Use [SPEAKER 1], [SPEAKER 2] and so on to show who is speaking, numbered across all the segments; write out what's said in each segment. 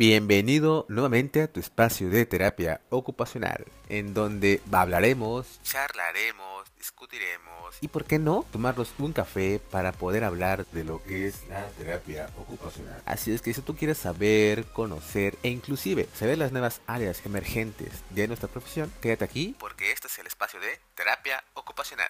[SPEAKER 1] Bienvenido nuevamente a tu espacio de terapia ocupacional, en donde hablaremos, charlaremos, discutiremos y, por qué no, tomarnos un café para poder hablar de lo que es la terapia ocupacional. Así es que si tú quieres saber, conocer e inclusive saber las nuevas áreas emergentes de nuestra profesión, quédate aquí porque este es el espacio de terapia ocupacional.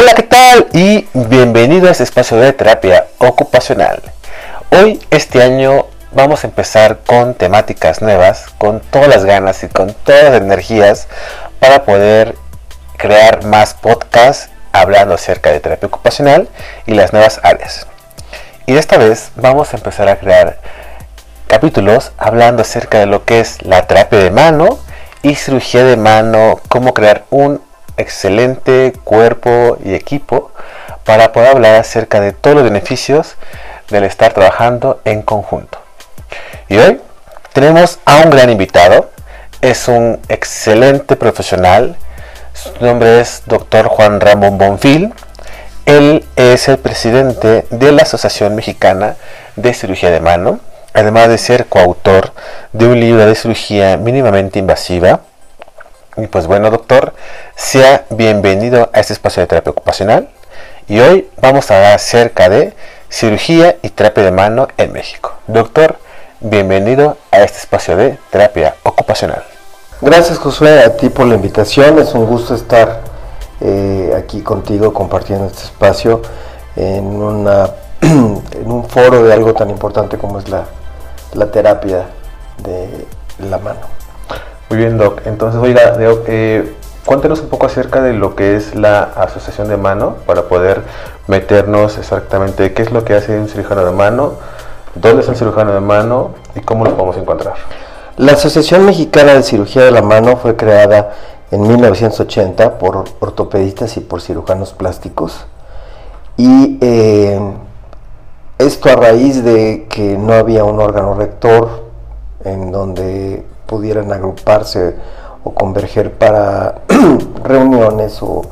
[SPEAKER 1] Hola, ¿qué tal? Y bienvenido a este espacio de terapia ocupacional. Hoy, este año, vamos a empezar con temáticas nuevas, con todas las ganas y con todas las energías para poder crear más podcasts hablando acerca de terapia ocupacional y las nuevas áreas. Y esta vez vamos a empezar a crear capítulos hablando acerca de lo que es la terapia de mano y cirugía de mano, cómo crear un excelente cuerpo y equipo para poder hablar acerca de todos los beneficios del estar trabajando en conjunto. Y hoy tenemos a un gran invitado, es un excelente profesional, su nombre es Dr. Juan Ramón Bonfil, él es el presidente de la Asociación Mexicana de Cirugía de Mano, además de ser coautor de un libro de cirugía mínimamente invasiva, y pues bueno, doctor, sea bienvenido a este espacio de terapia ocupacional. Y hoy vamos a hablar acerca de cirugía y terapia de mano en México. Doctor, bienvenido a este espacio de terapia ocupacional.
[SPEAKER 2] Gracias Josué, a ti por la invitación. Es un gusto estar eh, aquí contigo compartiendo este espacio en, un foro de algo tan importante como es la terapia de la mano.
[SPEAKER 1] Muy bien, Doc. Entonces, oiga, eh, cuéntenos un poco acerca de lo que es la asociación de mano para poder meternos exactamente qué es lo que hace un cirujano de mano, dónde es el cirujano de mano y cómo lo podemos encontrar.
[SPEAKER 2] La Asociación Mexicana de Cirugía de la Mano fue creada en 1980 por ortopedistas y por cirujanos plásticos. Y eh, esto a raíz de que no había un órgano rector en donde pudieran agruparse o converger para reuniones o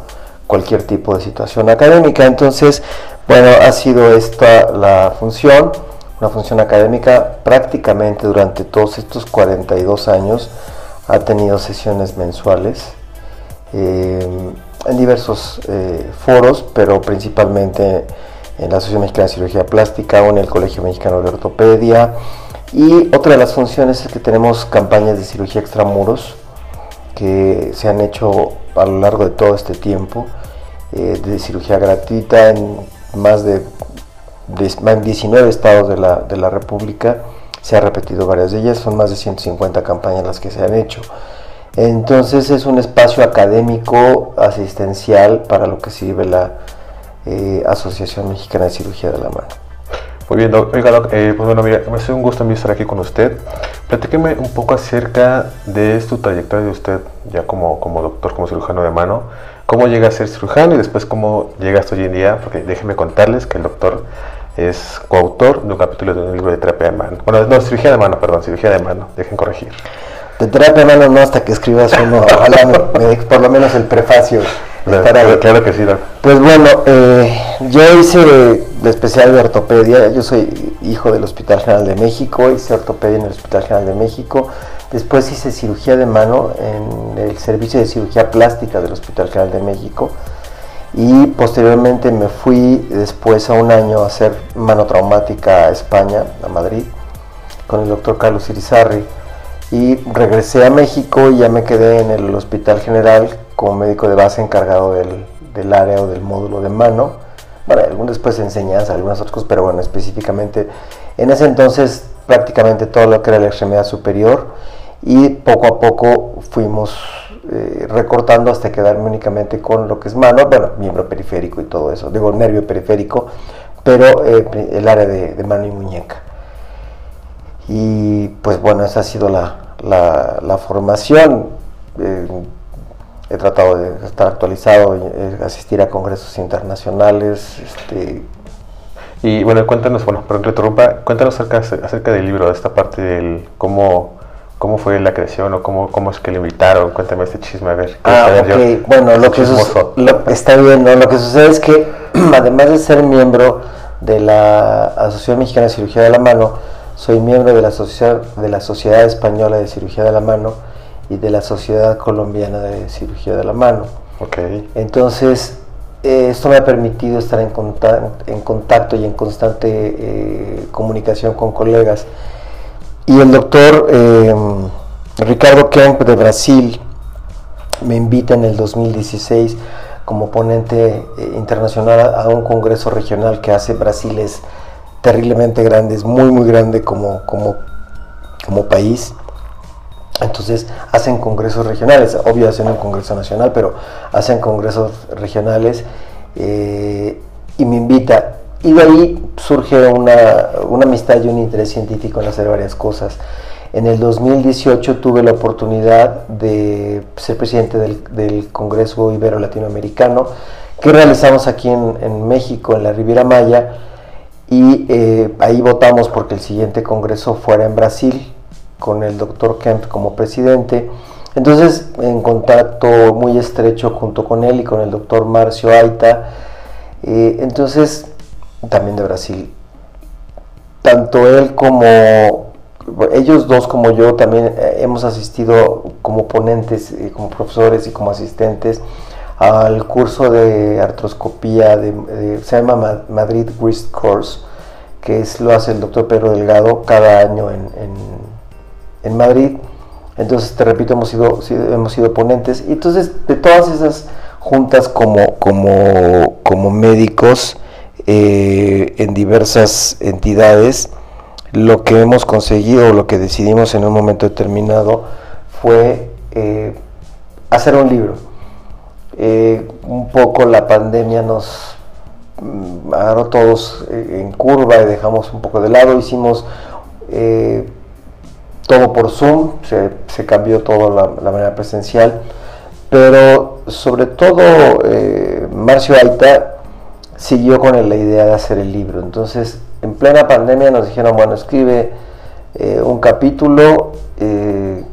[SPEAKER 2] cualquier tipo de situación académica. Entonces, bueno, ha sido esta la función, una función académica prácticamente durante todos estos 42 años ha tenido sesiones mensuales eh, en diversos eh, foros, pero principalmente en la Asociación Mexicana de Cirugía Plástica o en el Colegio Mexicano de Ortopedia, y otra de las funciones es que tenemos campañas de cirugía extramuros que se han hecho a lo largo de todo este tiempo, eh, de cirugía gratuita en más de, 19 estados de la, de la República. Se ha repetido varias de ellas, son más de 150 campañas las que se han hecho. Entonces es un espacio académico asistencial para lo que sirve la eh, Asociación Mexicana de Cirugía de la Mano.
[SPEAKER 1] Muy bien, Oiga, eh, pues bueno, mira, me hace un gusto estar aquí con usted. Platíqueme un poco acerca de su trayectoria de usted, ya como, como doctor, como cirujano de mano. ¿Cómo llega a ser cirujano y después cómo llega hasta hoy en día? Porque déjenme contarles que el doctor es coautor de un capítulo de un libro de terapia de mano. Bueno, no, cirugía de mano, perdón, cirugía de mano. Dejen corregir.
[SPEAKER 2] De terapia de mano no hasta que escribas uno, ojalá por lo menos el prefacio.
[SPEAKER 1] Claro, que sí,
[SPEAKER 2] Pues bueno, eh, yo hice la especial de ortopedia, yo soy hijo del Hospital General de México, hice ortopedia en el Hospital General de México, después hice cirugía de mano en el servicio de cirugía plástica del Hospital General de México. Y posteriormente me fui después a un año a hacer mano traumática a España, a Madrid, con el doctor Carlos Irizarri y regresé a México y ya me quedé en el Hospital General como médico de base encargado del, área o del módulo de mano. Bueno, algún después enseñanza, algunas otras cosas, pero bueno, específicamente en ese entonces prácticamente todo lo que era la extremidad superior y poco a poco fuimos eh, recortando hasta quedarme únicamente con lo que es mano, bueno, miembro periférico y todo eso, digo nervio periférico, pero eh, el área de mano y muñeca. Y pues bueno, esa ha sido la, formación. Eh, he tratado de estar actualizado, eh, asistir a congresos internacionales. Este,
[SPEAKER 1] y bueno, cuéntanos, bueno, perdón, interrumpa, cuéntanos acerca, acerca del libro, de esta parte del cómo, ¿Cómo fue la creación o cómo, cómo es que le invitaron? Cuéntame este chisme, a ver.
[SPEAKER 2] Ah, ok. bueno, lo que está bien, ¿no? Lo que sucede es que, además de ser miembro de la Asociación Mexicana de Cirugía de la Mano, soy miembro de la, Sociedad, de la Sociedad Española de Cirugía de la Mano y de la Sociedad Colombiana de Cirugía de la Mano.
[SPEAKER 1] Ok.
[SPEAKER 2] Entonces, eh, esto me ha permitido estar en, en contacto y en constante eh, comunicación con colegas y el doctor eh, Ricardo Kemp de Brasil me invita en el 2016 como ponente eh, internacional a un congreso regional que hace Brasil es terriblemente grande, es muy muy grande como, como, como país. Entonces hacen congresos regionales, obvio hacen un congreso nacional, pero hacen congresos regionales eh, y me invita y de ahí surge una, amistad y un interés científico en hacer varias cosas. En el 2018 tuve la oportunidad de ser presidente del, Congreso Ibero Latinoamericano que realizamos aquí en, México, en la Riviera Maya, y eh, ahí votamos porque el siguiente Congreso fuera en Brasil, con el doctor Kemp como presidente. Entonces, en contacto muy estrecho junto con él y con el doctor Marcio Aita, eh, entonces también de Brasil. Tanto él como ellos dos como yo también eh, hemos asistido como ponentes, como profesores y como asistentes al curso de artroscopía de, se llama Madrid Wrist Course, que es, lo hace el doctor Pedro Delgado cada año en, en, Madrid. Entonces, te repito, hemos sido, hemos sido ponentes. Y entonces, de todas esas juntas como, como, como médicos, eh, en diversas entidades, lo que hemos conseguido, lo que decidimos en un momento determinado, fue eh, hacer un libro. Eh, un poco la pandemia nos mm, agarró todos en curva y dejamos un poco de lado, hicimos todo por Zoom, se, cambió todo la, manera presencial, pero sobre todo Marcio Aita siguió con la idea de hacer el libro. Entonces, en plena pandemia nos dijeron, bueno, escribe eh, un capítulo, eh,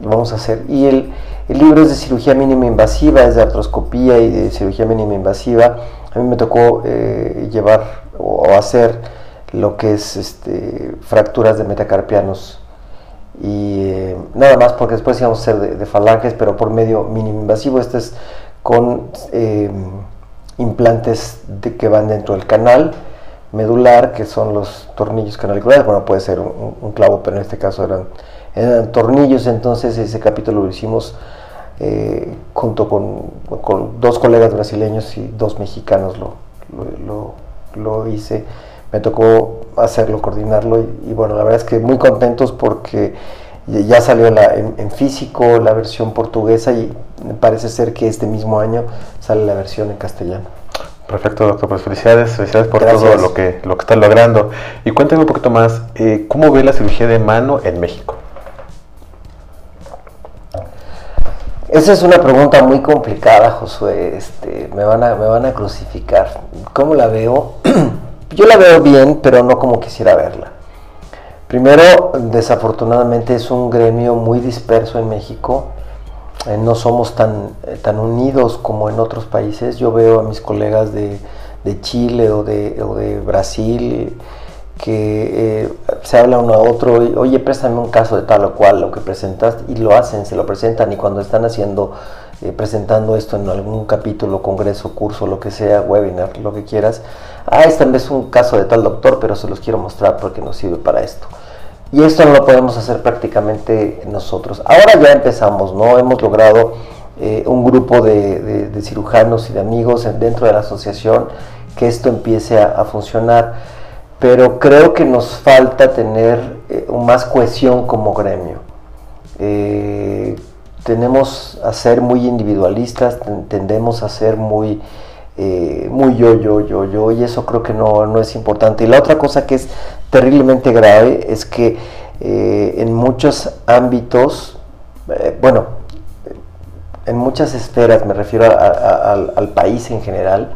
[SPEAKER 2] vamos a hacer. Y el, libro es de cirugía mínima invasiva, es de artroscopía y de cirugía mínima invasiva. A mí me tocó eh, llevar o, hacer lo que es este, fracturas de metacarpianos. Y nada más porque después íbamos a hacer de, falanges, pero por medio mínimo invasivo. Este es con implantes de, que van dentro del canal medular, que son los tornillos canaliculares, bueno, puede ser un, clavo, pero en este caso eran, eran, tornillos, entonces ese capítulo lo hicimos eh, junto con, dos colegas brasileños y dos mexicanos lo, lo, lo, hice, me tocó hacerlo, coordinarlo y, bueno, la verdad es que muy contentos porque ya salió la, en, físico la versión portuguesa y parece ser que este mismo año sale la versión en castellano.
[SPEAKER 1] Perfecto, doctor. Pues felicidades, felicidades por todo lo que, lo que están logrando. Y cuéntame un poquito más, eh, ¿cómo ve la cirugía de mano en México?
[SPEAKER 2] Esa es una pregunta muy complicada, Josué. Este, me, van a, me van a crucificar. ¿Cómo la veo? Yo la veo bien, pero no como quisiera verla. Primero, desafortunadamente es un gremio muy disperso en México. Eh, no somos tan, eh, tan unidos como en otros países. Yo veo a mis colegas de, Chile o de, Brasil que eh, se habla uno a otro, oye, préstame un caso de tal o cual, lo que presentas, y lo hacen, se lo presentan, y cuando están haciendo, presentando esto en algún capítulo, congreso, curso, lo que sea, webinar, lo que quieras, ah, este es un caso de tal doctor, pero se los quiero mostrar porque nos sirve para esto. Y esto no lo podemos hacer prácticamente nosotros. Ahora ya empezamos, ¿no? Hemos logrado eh, un grupo de, cirujanos y de amigos dentro de la asociación que esto empiece a, funcionar, pero creo que nos falta tener eh, más cohesión como gremio. Eh, tenemos a ser muy individualistas, tendemos a ser muy eh, muy yo, yo, yo, yo, y eso creo que no, no, es importante. Y la otra cosa que es terriblemente grave es que en muchos ámbitos, bueno, en muchas esferas, me refiero al país en general,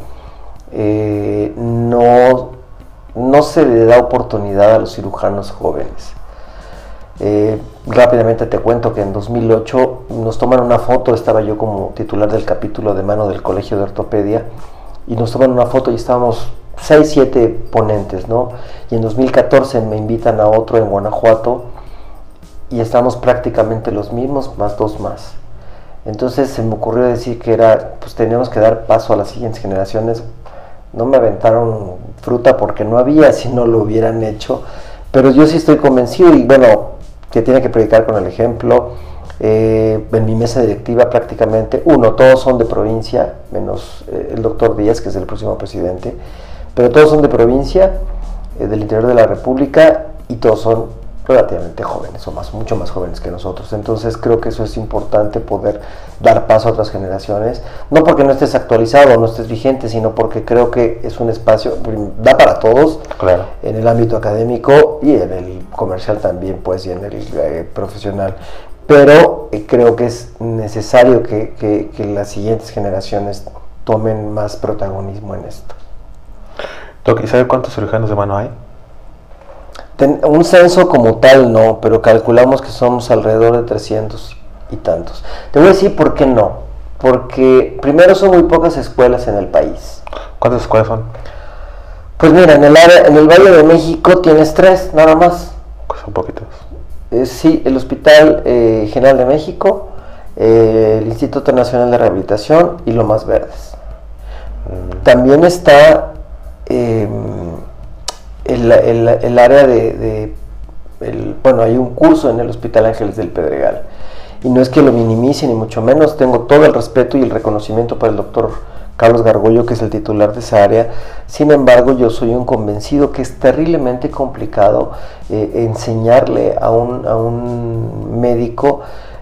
[SPEAKER 2] no, no se le da oportunidad a los cirujanos jóvenes. Eh, rápidamente te cuento que en 2008 nos toman una foto, estaba yo como titular del capítulo de mano del Colegio de Ortopedia, y nos toman una foto y estábamos 6, 7 ponentes, ¿no? Y en 2014 me invitan a otro en Guanajuato y estamos prácticamente los mismos, más dos más. Entonces se me ocurrió decir que era, pues teníamos que dar paso a las siguientes generaciones. No me aventaron fruta porque no había si no lo hubieran hecho, pero yo sí estoy convencido y bueno, que tiene que predicar con el ejemplo. Eh, en mi mesa directiva prácticamente, uno, todos son de provincia, menos eh, el doctor Díaz, que es el próximo presidente, pero todos son de provincia, eh, del interior de la República, y todos son relativamente jóvenes o más, mucho más jóvenes que nosotros. Entonces creo que eso es importante poder dar paso a otras generaciones, no porque no estés actualizado o no estés vigente, sino porque creo que es un espacio, da para todos,
[SPEAKER 1] claro.
[SPEAKER 2] en el ámbito académico y en el comercial también, pues, y en el eh, profesional. Pero eh, creo que es necesario que, que, que las siguientes generaciones tomen más protagonismo en esto.
[SPEAKER 1] ¿Y sabe cuántos cirujanos de mano hay?
[SPEAKER 2] Un censo como tal no, pero calculamos que somos alrededor de 300 y tantos. Te voy a decir por qué no. Porque primero son muy pocas escuelas en el país.
[SPEAKER 1] ¿Cuántas escuelas son?
[SPEAKER 2] Pues mira, en el área, en el Valle de México tienes tres, nada más.
[SPEAKER 1] Pues son poquitos.
[SPEAKER 2] Eh, sí, el Hospital eh, General de México, eh, el Instituto Nacional de Rehabilitación y Lomas Verdes. Mm. También está em, el, área de, bueno, hay un curso en el Hospital Ángeles del Pedregal. Y no es que lo minimice, ni mucho menos, tengo todo el respeto y el reconocimiento para el doctor Carlos Gargollo, que es el titular de esa área. Sin embargo, yo soy un convencido que es terriblemente complicado eh, enseñarle a un, a un, médico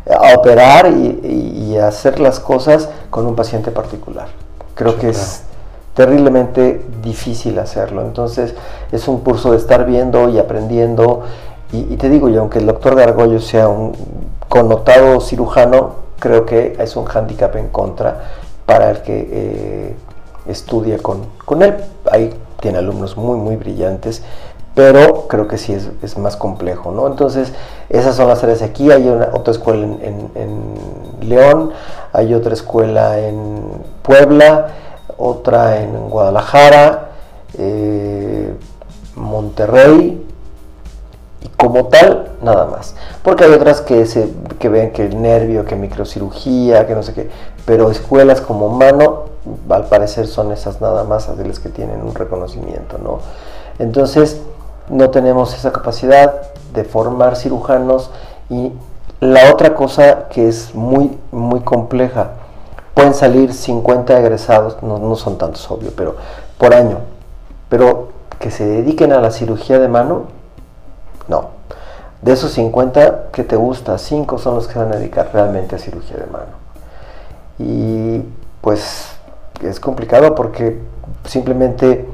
[SPEAKER 2] a operar y, a hacer las cosas con un paciente particular. Creo que es terriblemente difícil hacerlo. Entonces es un curso de estar viendo y aprendiendo. Y, te digo, y aunque el doctor de Argollo sea un connotado cirujano, creo que es un hándicap en contra para el que eh, estudia con, con, él. Ahí tiene alumnos muy, muy brillantes, pero creo que sí es, es más complejo. ¿no? Entonces, esas son las áreas aquí. Hay una, otra escuela en León, hay otra escuela en Puebla otra en Guadalajara, eh, Monterrey y como tal nada más. Porque hay otras que, se, que ven que el nervio, que microcirugía, que no sé qué, pero escuelas como mano al parecer son esas nada más de las que tienen un reconocimiento, ¿no? Entonces no tenemos esa capacidad de formar cirujanos y la otra cosa que es muy muy compleja pueden salir 50 egresados, no, son tantos, obvio, pero por año. Pero que se dediquen a la cirugía de mano, no. De esos 50 que te gusta, 5 son los que van a dedicar realmente a cirugía de mano. Y pues es complicado porque simplemente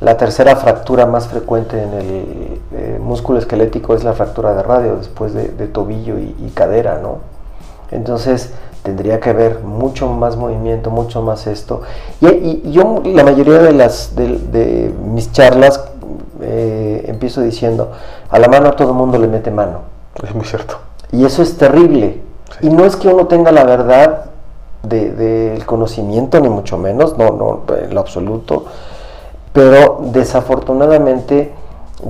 [SPEAKER 2] la tercera fractura más frecuente en el eh, músculo esquelético es la fractura de radio después de, tobillo y, cadera, ¿no? Entonces, tendría que haber mucho más movimiento, mucho más esto. Y, yo la mayoría de, las, de, mis charlas eh, empiezo diciendo, a la mano a todo el mundo le mete mano.
[SPEAKER 1] Es muy cierto.
[SPEAKER 2] Y eso es terrible. Y no es que uno tenga la verdad del de, conocimiento, ni mucho menos, no, no, en lo absoluto. Pero desafortunadamente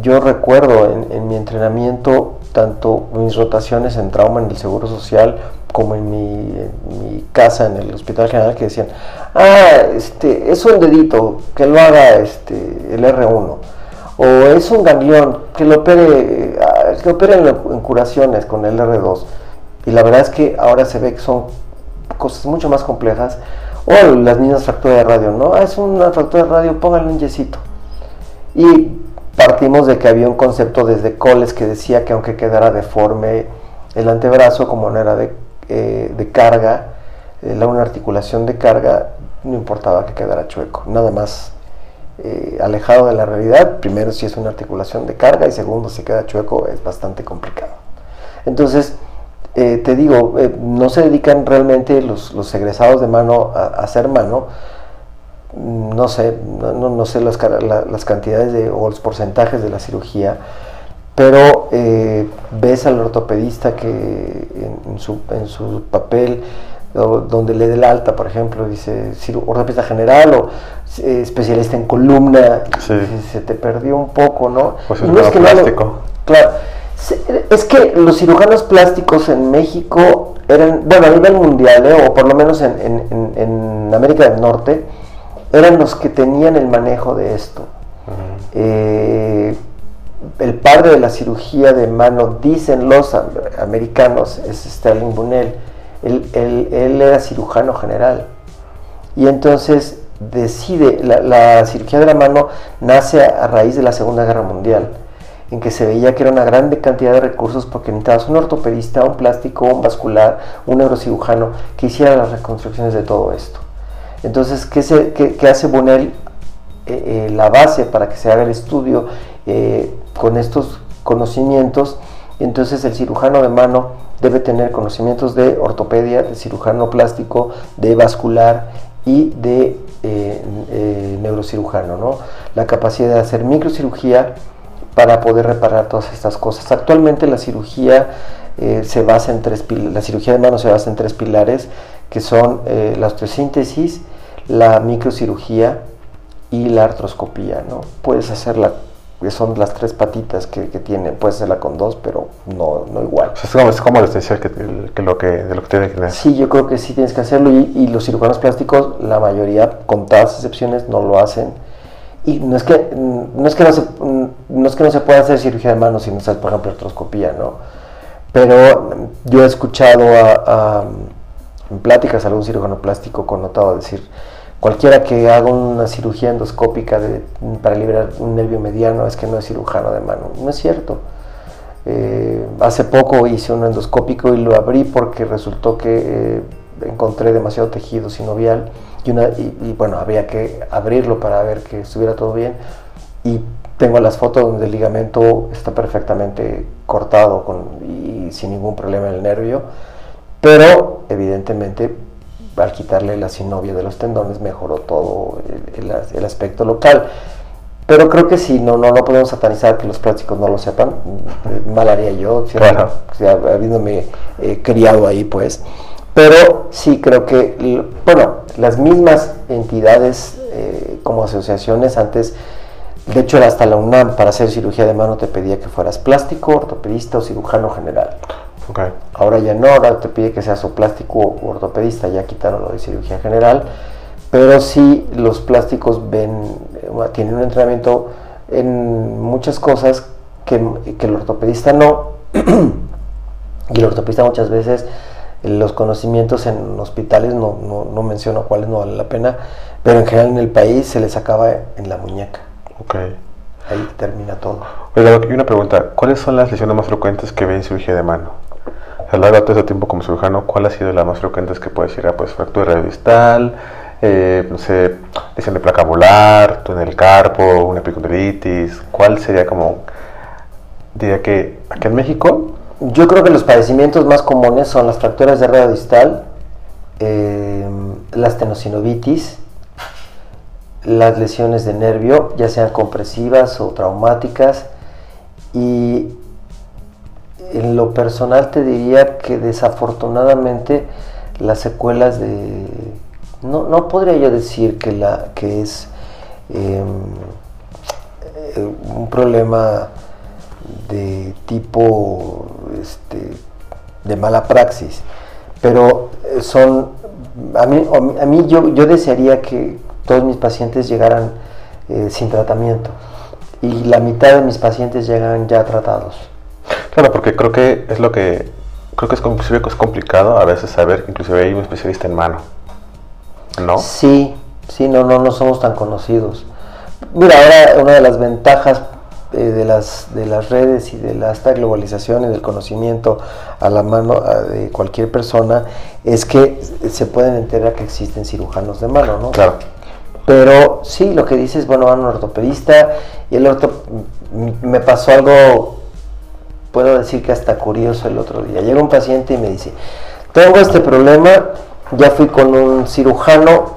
[SPEAKER 2] yo recuerdo en, en mi entrenamiento, tanto mis rotaciones en trauma en el Seguro Social, como en mi, casa en el Hospital General que decían, ah, este, es un dedito, que lo haga este, el R1, o es un ganglión, que lo opere, ah, que opere en, curaciones con el R2. Y la verdad es que ahora se ve que son cosas mucho más complejas, o las mismas fracturas de radio, ¿no? Ah, es una fractura de radio, póngale un yesito. Y partimos de que había un concepto desde Coles que decía que aunque quedara deforme el antebrazo, como no era de eh, de carga, eh, una articulación de carga, no importaba que quedara chueco, nada más eh, alejado de la realidad. Primero, si es una articulación de carga y segundo, si queda chueco, es bastante complicado. Entonces, te digo, no se dedican realmente los, egresados de mano a, hacer mano. No sé, no, sé las, las cantidades de, o los porcentajes de la cirugía, pero eh, ves al ortopedista que en, su, en su papel donde le dé el alta, por ejemplo, dice ortopedista general o eh, especialista en columna, se te perdió un poco, ¿no?
[SPEAKER 1] Pues es no es que plástico.
[SPEAKER 2] claro, es que los cirujanos plásticos en México eran, bueno, a nivel mundial, ¿eh? o por lo menos en, en, en, América del Norte, eran los que tenían el manejo de esto. Eh, el padre de la cirugía de mano, dicen los americanos, es Sterling Bunnell él, era cirujano general. Y entonces decide, la, cirugía de la mano nace a, raíz de la Segunda Guerra Mundial, en que se veía que era una grande cantidad de recursos porque necesitabas un ortopedista, un plástico, un vascular, un neurocirujano que hiciera las reconstrucciones de todo esto. Entonces, ¿qué, hace Bonel? Eh, eh, la base para que se haga el estudio eh, con estos conocimientos, entonces el cirujano de mano debe tener conocimientos de ortopedia, de cirujano plástico, de vascular y de neurocirujano, ¿no? La capacidad de hacer microcirugía para poder reparar todas estas cosas. Actualmente la cirugía se basa en tres la cirugía de mano se basa en tres pilares que son la osteosíntesis, la microcirugía y la artroscopía, ¿no? Puedes hacerla que son las tres patitas que, que tiene, puede hacerla con dos, pero no, no igual.
[SPEAKER 1] es como, es como esencial que, que, lo que, de lo que tiene que tener.
[SPEAKER 2] Sí, yo creo que sí tienes que hacerlo y, y, los cirujanos plásticos, la mayoría, con todas excepciones, no lo hacen. Y no es que no, es que no, se, no, es que no se pueda hacer cirugía de manos si no sabes, por ejemplo, artroscopía, ¿no? Pero yo he escuchado a, a, en pláticas a algún cirujano plástico connotado decir, Cualquiera que haga una cirugía endoscópica para liberar un nervio mediano es que no es cirujano de mano. No es cierto. Eh, hace poco hice un endoscópico y lo abrí porque resultó que eh, encontré demasiado tejido sinovial y, y, bueno, había que abrirlo para ver que estuviera todo bien. Y tengo las fotos donde el ligamento está perfectamente cortado y sin ningún problema en el nervio, pero evidentemente al quitarle la sinovia de los tendones mejoró todo el, aspecto local. Pero creo que sí, no, no, no podemos satanizar que los plásticos no lo sepan. Mal haría yo, habiéndome eh, criado ahí, pues. Pero sí creo que, bueno, las mismas entidades eh, como asociaciones antes, de hecho hasta la UNAM para hacer cirugía de mano te pedía que fueras plástico, ortopedista o cirujano general. Ahora ya no, ahora te pide que seas o plástico o ortopedista, ya quitaron lo de cirugía general, pero sí los plásticos ven, eh, tienen un entrenamiento en muchas cosas que, el ortopedista no, y el ortopedista muchas veces los conocimientos en hospitales, no, no, menciono cuáles no vale la pena, pero en general en el país se les acaba en la muñeca. Ahí termina todo.
[SPEAKER 1] Oiga, una pregunta. ¿Cuáles son las lesiones más frecuentes que ven en cirugía de mano? A lo largo de todo ese tiempo como cirujano, ¿cuál ha sido la más frecuente que puedes decir? Ah, pues fractura distal, eh, no sé, lesión de placa molar, túnel carpo, una epicondilitis, ¿cuál sería como, diría que aquí en México?
[SPEAKER 2] Yo creo que los padecimientos más comunes son las fracturas de radio distal, eh, las tenosinovitis, las lesiones de nervio, ya sean compresivas o traumáticas, y en lo personal te diría que desafortunadamente las secuelas de... No, no podría yo decir que, la, que es em, eh, un problema de tipo este, de mala praxis, pero son... A mí, a mí yo, yo desearía que todos mis pacientes llegaran eh, sin tratamiento y la mitad de mis pacientes llegan ya tratados.
[SPEAKER 1] Claro, porque creo que es lo que creo que es inclusive es complicado a veces saber que inclusive hay un especialista en mano. ¿No?
[SPEAKER 2] Sí, sí, no, no, no somos tan conocidos. Mira, ahora una de las ventajas eh, de, las, de las redes y de la esta globalización y del conocimiento a la mano de cualquier persona es que se pueden enterar que existen cirujanos de mano, ¿no?
[SPEAKER 1] Claro.
[SPEAKER 2] Pero sí, lo que dices, bueno, van a un ortopedista y el orto me pasó algo puedo decir que hasta curioso el otro día. Llega un paciente y me dice, tengo este problema, ya fui con un cirujano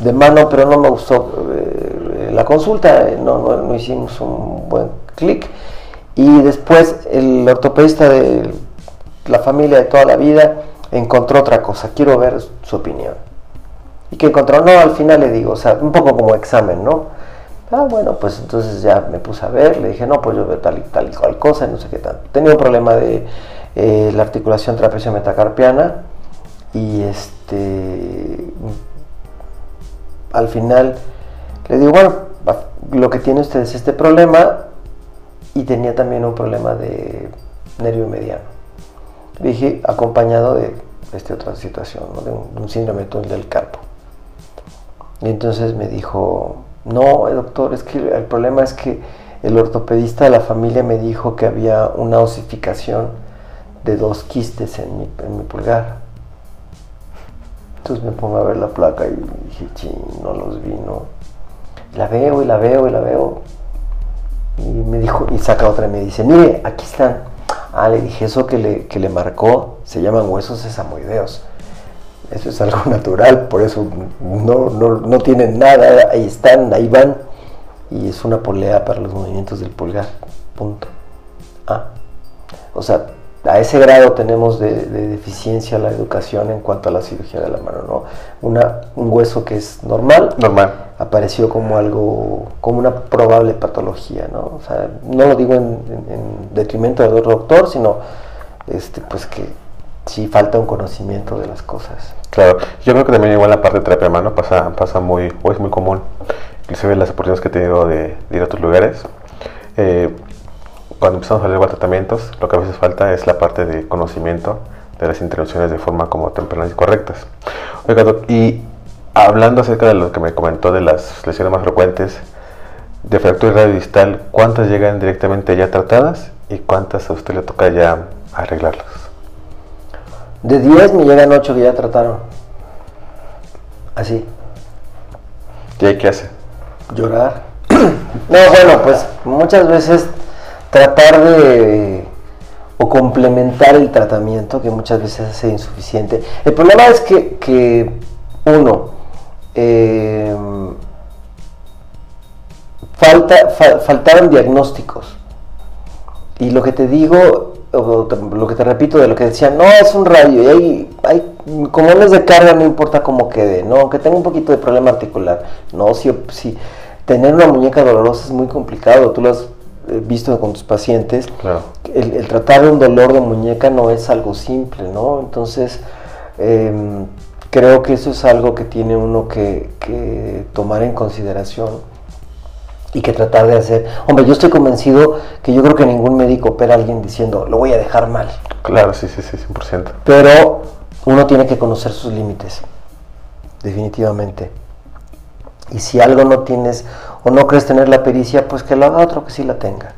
[SPEAKER 2] de mano, pero no me gustó eh, la consulta, no, no, hicimos un buen clic Y después el ortopedista de la familia de toda la vida encontró otra cosa, quiero ver su opinión. Y que encontró, no, al final le digo, o sea, un poco como examen, ¿no? Ah, bueno, pues entonces ya me puse a ver, le dije, no, pues yo veo tal y tal y cual cosa, no sé qué tal. Tenía un problema de eh, la articulación trapecio metacarpiana y este, al final le digo, bueno, lo que tiene usted es este problema y tenía también un problema de nervio mediano. Dije, acompañado de esta otra situación, de, un, síndrome del carpo. Y entonces me dijo, no, doctor, es que el problema es que el ortopedista de la familia me dijo que había una osificación de dos quistes en mi, en mi pulgar. Entonces me pongo a ver la placa y dije, ching, no los vi, no. La veo y la veo y la veo. Y me dijo, y saca otra y me dice, mire, aquí están. Ah, le dije, eso que le, que le marcó se llaman huesos sesamoideos. Eso es algo natural, por eso no, no, no tienen nada, ahí están, ahí van. Y es una polea para los movimientos del pulgar. Punto. Ah. O sea, a ese grado tenemos de, deficiencia la educación en cuanto a la cirugía de la mano, ¿no? Una, un hueso que es normal,
[SPEAKER 1] normal,
[SPEAKER 2] apareció como algo, como una probable patología, ¿no? O sea, no lo digo en, detrimento del doctor, sino este, pues que sí falta un conocimiento de las cosas.
[SPEAKER 1] Claro, yo creo que también igual la parte de terapia mano pasa, pasa muy, o es muy común, inclusive las oportunidades que he tenido de, ir a otros lugares. Eh, cuando empezamos a hablar de tratamientos, lo que a veces falta es la parte de conocimiento de las intervenciones de forma como tempranas y correctas. Oiga, y hablando acerca de lo que me comentó de las lesiones más frecuentes de fractura radio distal, ¿cuántas llegan directamente ya tratadas y cuántas a usted le toca ya arreglarlas?
[SPEAKER 2] De 10 me llegan 8 que ya trataron. Así.
[SPEAKER 1] ¿Y ahí qué hace?
[SPEAKER 2] Llorar. no, bueno, pues muchas veces tratar de o complementar el tratamiento que muchas veces es insuficiente. El problema es que, uno, eh, falta, faltaron diagnósticos. Y lo que te digo, o lo que te repito de lo que decía, no es un radio, y hay, hay como no es de carga, no importa cómo quede, no, que tenga un poquito de problema articular. No, si, si tener una muñeca dolorosa es muy complicado, tú las eh, visto con tus pacientes, el, tratar un dolor de muñeca no es algo simple, ¿no? Entonces, em, creo que eso es algo que tiene uno que, tomar en consideración y que tratar de hacer. Hombre, yo estoy convencido que yo creo que ningún médico opera a alguien diciendo, lo voy a dejar mal.
[SPEAKER 1] Claro, sí, sí, sí, 100%.
[SPEAKER 2] Pero uno tiene que conocer sus límites, definitivamente. Y si algo no tienes o no crees tener la pericia, pues que lo haga otro que sí la tenga,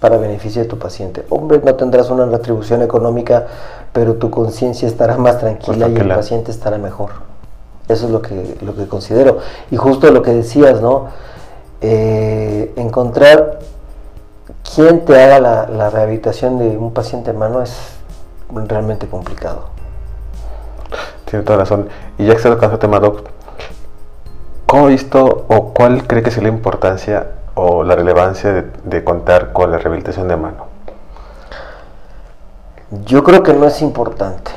[SPEAKER 2] para beneficio de tu paciente. Hombre, no tendrás una retribución económica, pero tu conciencia estará más tranquila y el paciente estará mejor. Eso es lo que, lo que considero. Y justo lo que decías, ¿no? Eh, encontrar quién te haga la, la, rehabilitación de un paciente mano es realmente complicado.
[SPEAKER 1] Tiene toda razón. Y ya que se tocado el tema, Doc, ¿Cómo visto o cuál cree que es la importancia o la relevancia de, contar con la rehabilitación de mano?
[SPEAKER 2] Yo creo que no es importante.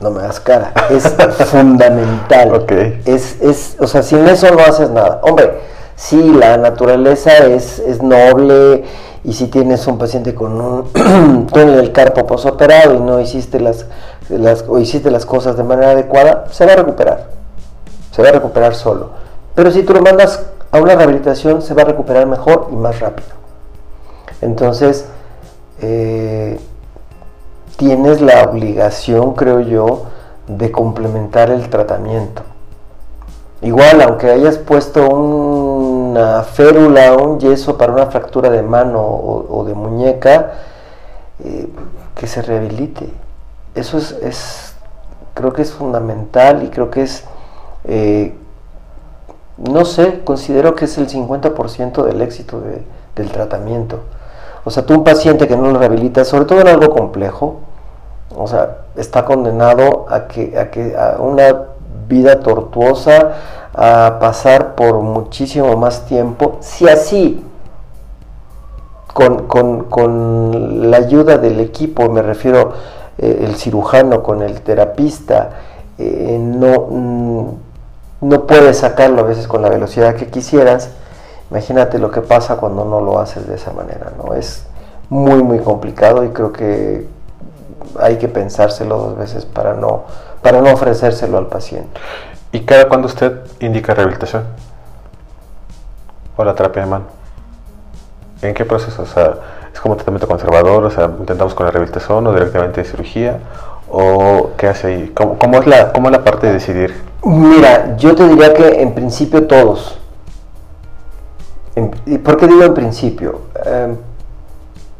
[SPEAKER 2] No me das cara. Es fundamental.
[SPEAKER 1] Okay.
[SPEAKER 2] Es, es, o sea, sin eso no haces nada. Hombre, sí, la naturaleza es, es noble y si tienes un paciente con un túnel del carpo posoperado y no hiciste las, las, o hiciste las cosas de manera adecuada, se va a recuperar. Se va a recuperar solo. Pero si tú lo mandas a una rehabilitación, se va a recuperar mejor y más rápido. Entonces, eh, tienes la obligación, creo yo, de complementar el tratamiento. Igual, aunque hayas puesto una férula o un yeso para una fractura de mano o, de muñeca, eh, que se rehabilite. Eso es, creo que es fundamental y creo que es eh, no sé, considero que es el 50% del éxito del tratamiento. O sea, tú un paciente que no lo rehabilita, sobre todo en algo complejo, o sea, está condenado a que a, que, a una vida tortuosa, a pasar por muchísimo más tiempo, si así con, la ayuda del equipo, me refiero eh, el cirujano con el terapista, eh, no, mm, no puedes sacarlo a veces con la velocidad que quisieras. Imagínate lo que pasa cuando no lo haces de esa manera, ¿no? Es muy, muy complicado y creo que hay que pensárselo dos veces para no, para no ofrecérselo al paciente.
[SPEAKER 1] ¿Y cada cuando usted indica rehabilitación? ¿O la terapia de mano? ¿En qué proceso? O sea, ¿es como tratamiento conservador? O sea, ¿intentamos con la rehabilitación o directamente de cirugía? ¿O qué hace ahí? ¿Cómo, es, la, cómo es la parte de decidir?
[SPEAKER 2] Mira, yo te diría que en principio todos. ¿Y por qué digo en principio? Em,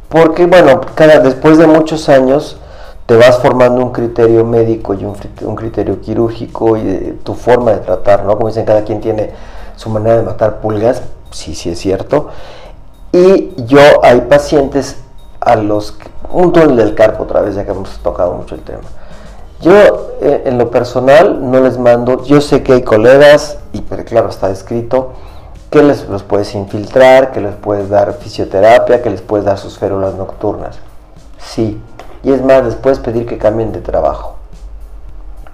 [SPEAKER 2] porque, bueno, cada, después de muchos años te vas formando un criterio médico y un, criterio quirúrgico y tu forma de tratar, ¿no? Como dicen, cada quien tiene su manera de matar pulgas, sí, sí es cierto. Y yo hay pacientes a los... Un túnel del carpo otra vez, ya que hemos tocado mucho el tema. Yo eh, en lo personal no les mando, yo sé que hay colegas, y pero claro, está escrito, que les puedes infiltrar, que les puedes dar fisioterapia, que les puedes dar sus férulas nocturnas. Sí, y es más, les puedes pedir que cambien de trabajo.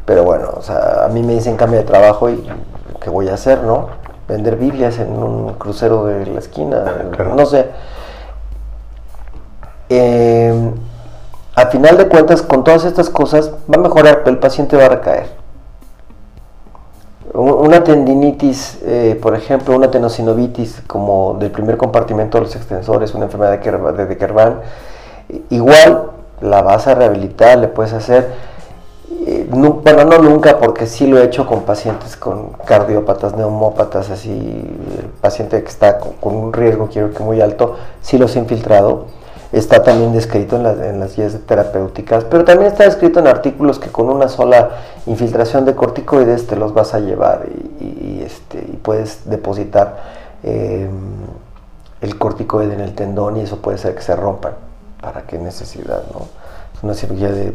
[SPEAKER 2] Pero bueno, o sea, a mí me dicen cambio de trabajo y ¿qué voy a hacer, no? Vender Biblias en un crucero de la esquina, no sé. Eh, al final de cuentas, con todas estas cosas, va a mejorar, pero el paciente va a recaer. Una tendinitis, eh, por ejemplo, una tenosinovitis, como del primer compartimento de los extensores, una enfermedad de, de Kervan, igual la vas a rehabilitar, le puedes hacer, eh, bueno, no nunca, porque sí lo he hecho con pacientes con cardiópatas, neumópatas, así, el paciente que está con, un riesgo, quiero que muy alto, sí los he infiltrado. Está también descrito en las, en las guías terapéuticas, pero también está descrito en artículos que con una sola infiltración de corticoides te los vas a llevar y, este, puedes depositar em, el corticoide en el tendón y eso puede ser que se rompan. ¿Para qué necesidad? No? Es una cirugía de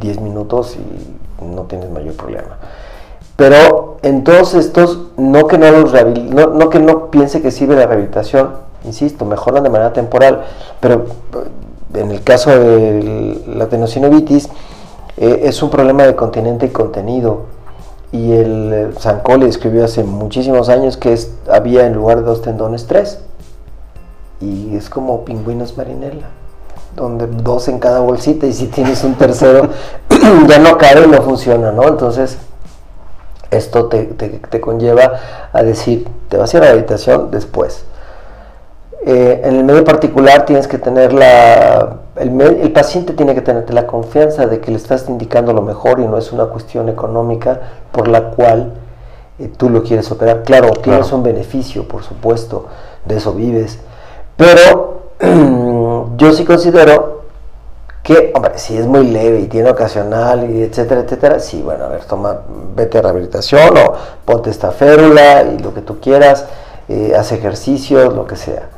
[SPEAKER 2] 10 minutos y no tienes mayor problema. Pero en todos estos, no que no, los no, no, que no piense que sirve la rehabilitación, insisto, mejoran de manera temporal, pero eh, en el caso de la tenosinovitis eh, es un problema de continente y contenido. Y el Sancoli escribió hace muchísimos años que había en lugar de dos tendones tres y es como pingüinos marinela, donde dos en cada bolsita y si tienes un tercero ya no cabe y no funciona, ¿no? Entonces esto te, conlleva a decir, te vas a ir a la habitación después. Eh, en el medio particular tienes que tener la, el, paciente tiene que tener la confianza de que le estás indicando lo mejor y no es una cuestión económica por la cual eh, tú lo quieres operar. Claro, tienes un beneficio, por supuesto, de eso vives, pero yo sí considero que, hombre, si es muy leve y tiene ocasional y etcétera, etcétera, sí, bueno, a ver, toma, vete a rehabilitación o ponte esta férula y lo que tú quieras, eh, haz ejercicios, lo que sea.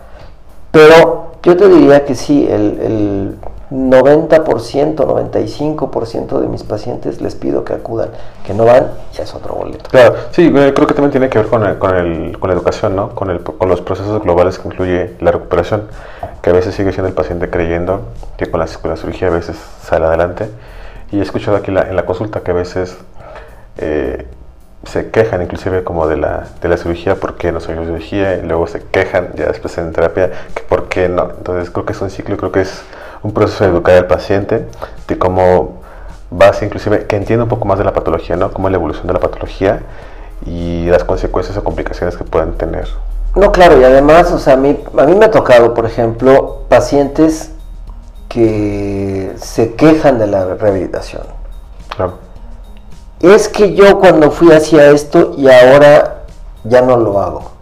[SPEAKER 2] Pero yo te diría que sí, el 90%, 95% de mis pacientes les pido que acudan, que no van, ya es otro boleto.
[SPEAKER 1] Claro, sí, eh, creo que también tiene que ver con, con, el, con la educación, ¿no? Con, el, con los procesos globales que incluye la recuperación, que a veces sigue siendo el paciente creyendo que con la, cirugía a veces sale adelante. Y he escuchado aquí en la consulta que a veces eh, se quejan inclusive como de la, de la cirugía, porque no soy cirugía, y luego se quejan ya después en terapia, que por qué no. Entonces creo que es un ciclo, creo que es un proceso de educar al paciente, de cómo vas inclusive, que entienda un poco más de la patología, ¿no? Cómo es la evolución de la patología y las consecuencias o complicaciones que pueden tener.
[SPEAKER 2] No, claro, y además, o sea, a mí, a mí me ha tocado, por ejemplo, pacientes que se quejan de la rehabilitación. Claro. Es que yo cuando fui hacia esto y ahora ya no lo hago.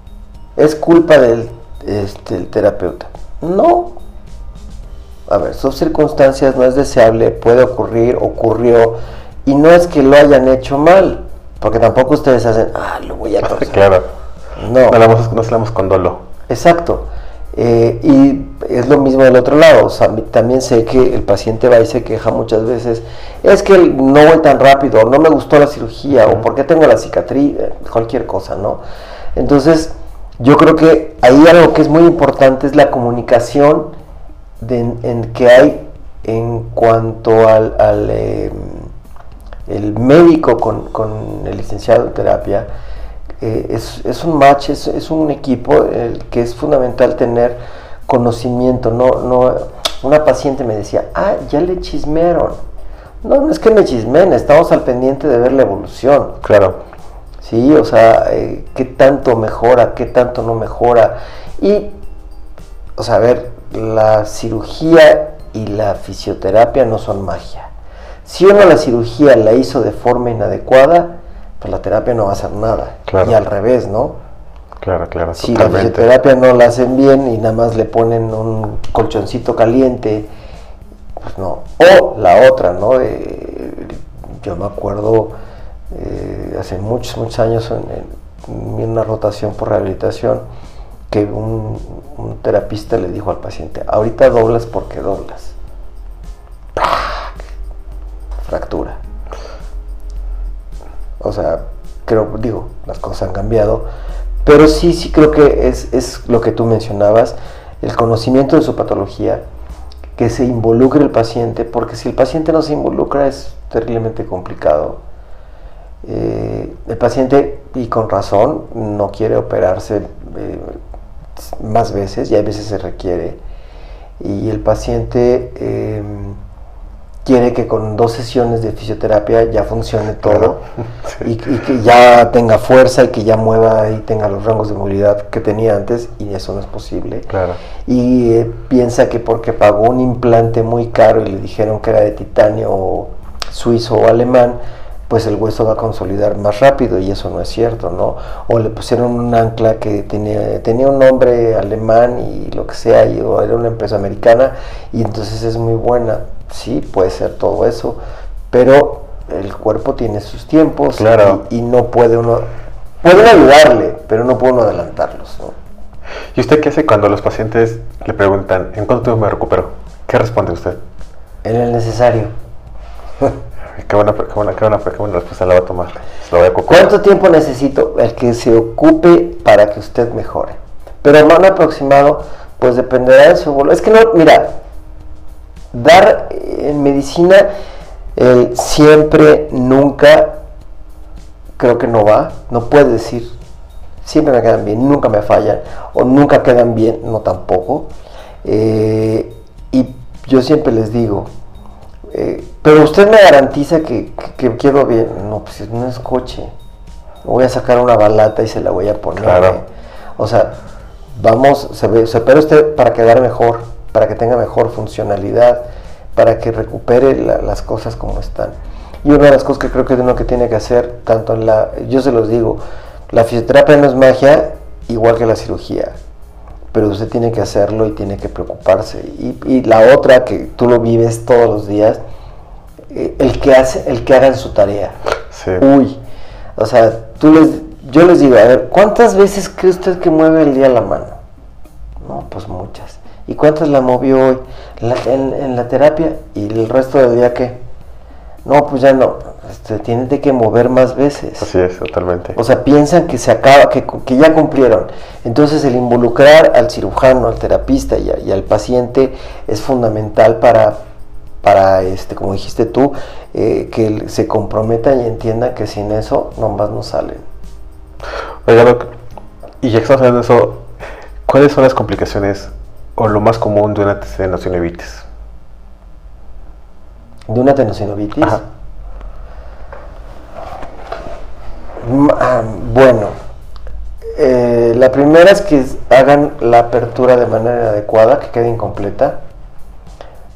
[SPEAKER 2] Es culpa del este, terapeuta. No, a ver, son circunstancias, no es deseable, puede ocurrir, ocurrió, y no es que lo hayan hecho mal, porque tampoco ustedes hacen, ah, lo voy a
[SPEAKER 1] hacer. claro. No. No, hablamos con dolo.
[SPEAKER 2] Exacto. Eh, y es lo mismo del otro lado. O sea, también sé que el paciente va y se queja muchas veces. Es que no voy tan rápido, no me gustó la cirugía, o porque tengo la cicatriz, eh, cualquier cosa, ¿no? Entonces, yo creo que ahí algo que es muy importante es la comunicación en que hay en cuanto al, em, el médico con, el licenciado en terapia. Eh, es, un match, es, un equipo el que es fundamental tener conocimiento. No, no, una paciente me decía, ah, ya le chismearon. No, no es que me chismen, estamos al pendiente de ver la evolución.
[SPEAKER 1] Claro.
[SPEAKER 2] Sí, o sea, eh, qué tanto mejora, qué tanto no mejora. Y, o sea, a ver, la cirugía y la fisioterapia no son magia. Si uno la cirugía la hizo de forma inadecuada, pues la terapia no va a hacer nada. Y al revés, ¿no?
[SPEAKER 1] Claro, claro.
[SPEAKER 2] Si la fisioterapia no la hacen bien y nada más le ponen un colchoncito caliente, pues no. O la otra, ¿no? yo me acuerdo eh, hace muchos, muchos años en, una rotación por rehabilitación que un, terapista le dijo al paciente, ahorita doblas porque doblas. Fractura. O sea, creo, digo, las cosas han cambiado, pero sí, sí creo que es, es lo que tú mencionabas, el conocimiento de su patología, que se involucre el paciente, porque si el paciente no se involucra es terriblemente complicado eh, el paciente, y con razón, no quiere operarse eh, más veces, y a veces se requiere. Y el paciente em, quiere que con dos sesiones de fisioterapia ya funcione todo y, que ya tenga fuerza y que ya mueva y tenga los rangos de movilidad que tenía antes y eso no es posible. Y eh, piensa que porque pagó un implante muy caro y le dijeron que era de titanio suizo o alemán, pues el hueso va a consolidar más rápido y eso no es cierto, ¿no? O le pusieron un ancla que tenía, tenía un nombre alemán y lo que sea, y, o era una empresa americana y entonces es muy buena. Sí, puede ser todo eso, pero el cuerpo tiene sus tiempos y, no puede uno, puede ayudarle, pero no puede uno adelantarlos, ¿no?
[SPEAKER 1] ¿Y usted qué hace cuando los pacientes le preguntan, ¿en cuánto tiempo me recupero? ¿Qué responde usted?
[SPEAKER 2] En el necesario.
[SPEAKER 1] Qué buena, qué buena, qué buena, respuesta la va a tomar.
[SPEAKER 2] ¿Cuánto tiempo necesito el que se ocupe para que usted mejore? Pero un aproximado, pues dependerá de su volumen. Es que no, mira, dar en medicina siempre, nunca, creo que no va. No puede decir, siempre me quedan bien, nunca me fallan, o nunca quedan bien, no tampoco. Eh, y yo siempre les digo, eh, pero usted me garantiza que, que, quiero bien. No, pues no es coche. Voy a sacar una balata y se la voy a poner. O sea, vamos, se, se opera usted para quedar mejor, para que tenga mejor funcionalidad, para que recupere las cosas como están. Y una de las cosas que creo que uno que tiene que hacer, tanto en la, yo se los digo, la fisioterapia no es magia, igual que la cirugía pero usted tiene que hacerlo y tiene que preocuparse. Y, la otra, que tú lo vives todos los días, el que hace, el que haga su tarea. Uy, o sea, tú les, yo les digo, a ver, ¿cuántas veces cree usted que mueve el día la mano? No, pues muchas. ¿Y cuántas la movió hoy? en, en la terapia y el resto del día qué? No, pues ya no este, tienen que mover más veces.
[SPEAKER 1] Así es, totalmente.
[SPEAKER 2] O sea, piensan que se acaba, que, que ya cumplieron. Entonces el involucrar al cirujano, al terapista y, al paciente es fundamental para, para este, como dijiste tú, eh, que se comprometan y entiendan que sin eso nomás no salen.
[SPEAKER 1] Oiga, y ya que estamos hablando de eso, ¿cuáles son las complicaciones o lo más común de una tenosinovitis?
[SPEAKER 2] ¿De una tenosinovitis? Ajá. Ah, bueno, eh, la primera es que hagan la apertura de manera adecuada, que quede incompleta.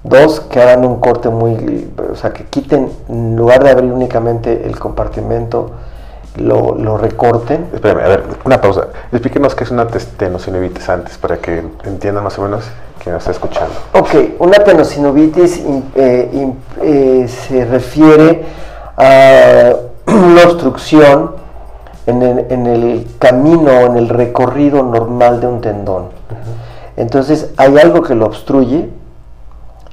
[SPEAKER 2] Dos, que hagan un corte muy, o sea, que quiten, en lugar de abrir únicamente el compartimento, lo, recorten.
[SPEAKER 1] Espérame, a ver, una pausa. Explíquenos qué es una tenosinovitis antes, para que entiendan más o menos quién nos está escuchando.
[SPEAKER 2] Ok, una tenosinovitis eh, eh, se refiere a una obstrucción en el, camino o en el recorrido normal de un tendón. Entonces hay algo que lo obstruye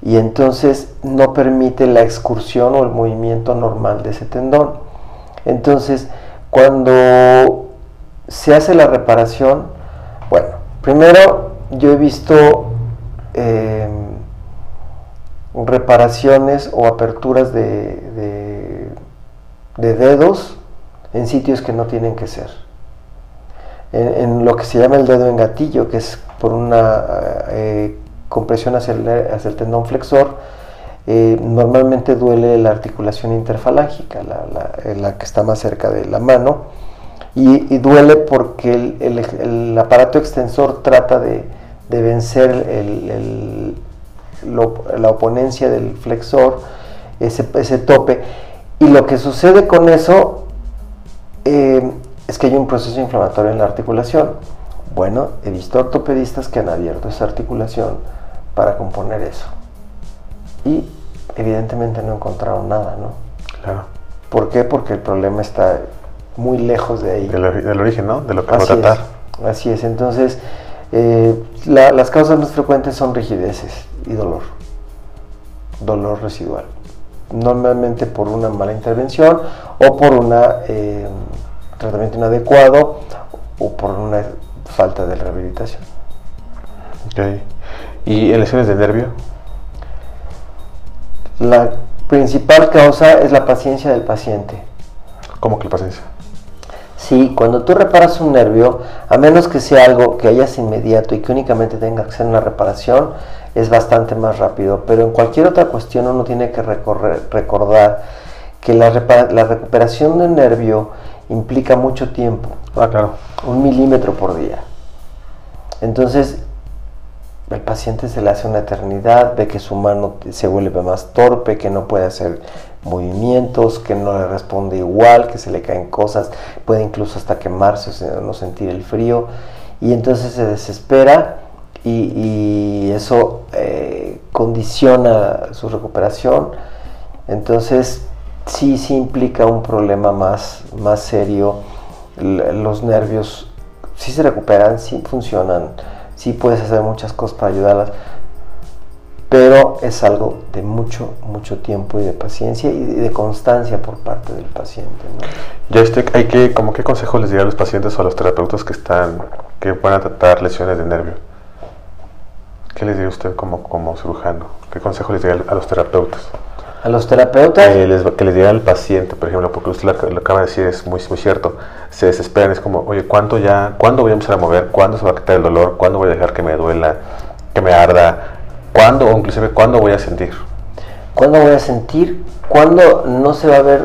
[SPEAKER 2] y entonces no permite la excursión o el movimiento normal de ese tendón. Entonces, cuando se hace la reparación, Primero, yo he visto eh, reparaciones o aperturas de, de, dedos en sitios que no tienen que ser. En, lo que se llama el dedo en gatillo, que es por una eh, compresión hacia el, hacia el, tendón flexor, eh, normalmente duele la articulación interfalángica, la, la, que está más cerca de la mano, y, duele porque el, el, aparato extensor trata de, de vencer el, la oponencia del flexor, ese, ese, tope. Y lo que sucede con eso eh, es que hay un proceso inflamatorio en la articulación. Bueno, he visto ortopedistas que han abierto esa articulación para componer eso. Y evidentemente no encontraron nada, ¿no?
[SPEAKER 1] Claro.
[SPEAKER 2] ¿Por qué? Porque el problema está muy lejos de ahí.
[SPEAKER 1] Del, origen, ¿no? De lo que a tratar.
[SPEAKER 2] así es. Entonces, eh, las causas más frecuentes son rigideces y dolor. Dolor residual. Normalmente por una mala intervención o por un eh, tratamiento inadecuado o por una falta de rehabilitación.
[SPEAKER 1] Okay. ¿Y lesiones de nervio?
[SPEAKER 2] La principal causa es la paciencia del paciente.
[SPEAKER 1] ¿Cómo que la paciencia?
[SPEAKER 2] Sí, cuando tú reparas un nervio, a menos que sea algo que hayas inmediato y que únicamente tenga que ser una reparación, es bastante más rápido. Pero en cualquier otra cuestión uno tiene que recordar que la, la recuperación del nervio implica mucho tiempo.
[SPEAKER 1] Ah, claro.
[SPEAKER 2] Un milímetro por día. Entonces, el paciente se le hace una eternidad, ve que su mano se vuelve más torpe, que no puede hacer movimientos, que no le responde igual, que se le caen cosas, puede incluso hasta quemarse o no sentir el frío, y entonces se desespera y, eso eh, condiciona su recuperación. Entonces, sí, sí implica un problema más, más serio. Los nervios sí se recuperan, sí funcionan sí puedes hacer muchas cosas para ayudarlas, pero es algo de mucho, mucho tiempo y de paciencia y de constancia por parte del paciente.
[SPEAKER 1] Ya este, hay que, como qué consejos les diría a los pacientes o a los terapeutas que están, que van a tratar lesiones de nervio? ¿Qué les diría usted como, como cirujano? ¿Qué consejo les diría a los terapeutas?
[SPEAKER 2] A los terapeutas.
[SPEAKER 1] que les diga al paciente, por ejemplo, porque usted lo, acaba de decir, es muy, muy cierto. Se desesperan, es como, oye, ¿cuándo ya, cuándo voy a empezar a mover? ¿Cuándo se va a quitar el dolor? ¿Cuándo voy a dejar que me duela, que me arda? ¿Cuándo, o inclusive, cuándo voy a sentir?
[SPEAKER 2] ¿Cuándo voy a sentir? ¿Cuándo no se va a ver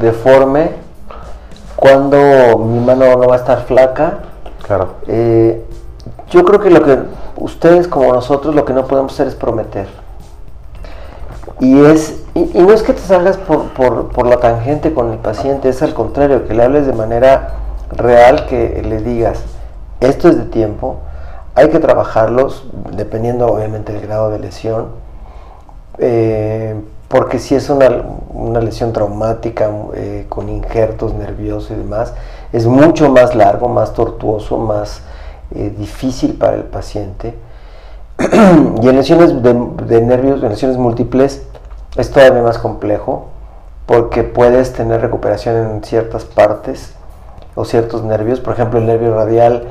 [SPEAKER 2] deforme? ¿Cuándo mi mano no va a estar flaca?
[SPEAKER 1] Claro.
[SPEAKER 2] Eh, yo creo que lo que ustedes como nosotros lo que no podemos hacer es prometer. Y, es, y, no es que te salgas por, por, la tangente con el paciente, es al contrario, que le hables de manera real, que le digas, esto es de tiempo, hay que trabajarlos, dependiendo obviamente del grado de lesión, eh, porque si es una, una lesión traumática eh, con injertos nerviosos y demás, es mucho más largo, más tortuoso, más eh, difícil para el paciente. y en lesiones de, de nervios, en lesiones múltiples, es todavía más complejo porque puedes tener recuperación en ciertas partes o ciertos nervios. Por ejemplo, el nervio radial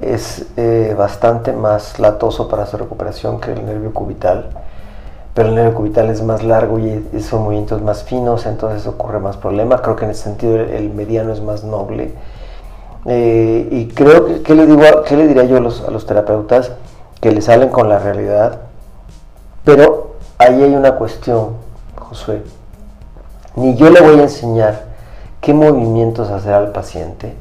[SPEAKER 2] es eh, bastante más latoso para su recuperación que el nervio cubital, pero el nervio cubital es más largo y son movimientos más finos, entonces ocurre más problema. Creo que en ese sentido el mediano es más noble. Eh, y creo que, ¿qué le, digo, ¿qué le diría yo a los, terapeutas? Que le salen con la realidad, pero ahí hay una cuestión Josué, ni yo le voy a enseñar qué movimientos hacer al paciente.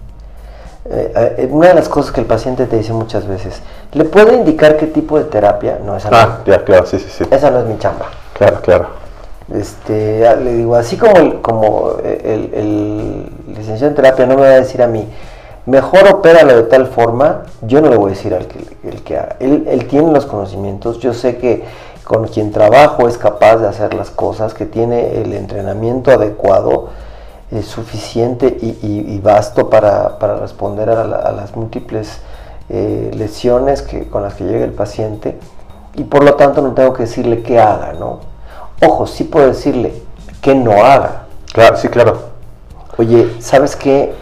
[SPEAKER 2] Eh, eh, una de las cosas que el paciente te dice muchas veces, ¿le puedo indicar qué tipo de terapia? No, esa
[SPEAKER 1] ah, no, ya, claro, sí, sí, sí.
[SPEAKER 2] Esa no es mi chamba.
[SPEAKER 1] Claro, claro.
[SPEAKER 2] Este, le digo, así como el, como el, licenciado en terapia no me va a decir a mí, mejor opéralo de tal forma, yo no le voy a decir al que, el que haga. Él, él tiene los conocimientos, yo sé que con quien trabajo es capaz de hacer las cosas, que tiene el entrenamiento adecuado, es suficiente y, vasto para, responder a, las múltiples eh, lesiones que, con las que llega el paciente y por lo tanto no tengo que decirle qué haga, ¿no? Ojo, sí puedo decirle que no haga.
[SPEAKER 1] Claro, sí, claro.
[SPEAKER 2] Oye, ¿sabes qué?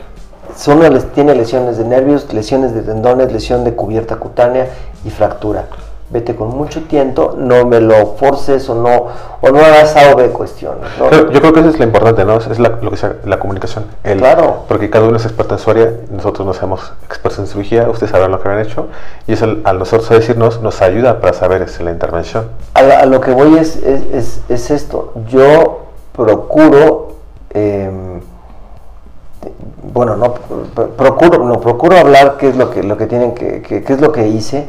[SPEAKER 2] Son tiene lesiones de nervios, lesiones de tendones, lesión de cubierta cutánea y fractura. Vete con mucho tiento, no me lo forces o no, o no hagas algo de cuestiones.
[SPEAKER 1] yo creo que eso es lo importante, ¿no? Es la, lo que sea, la comunicación.
[SPEAKER 2] claro.
[SPEAKER 1] Porque cada uno es experto en su área, nosotros no somos expertos en cirugía, ustedes sabrán lo que han hecho, y eso al nosotros decirnos nos ayuda para saber es la intervención.
[SPEAKER 2] A, lo que voy es, es, es, esto, yo procuro... Em, bueno, no procuro, no procuro hablar qué es lo que, lo que tienen que, qué es lo que hice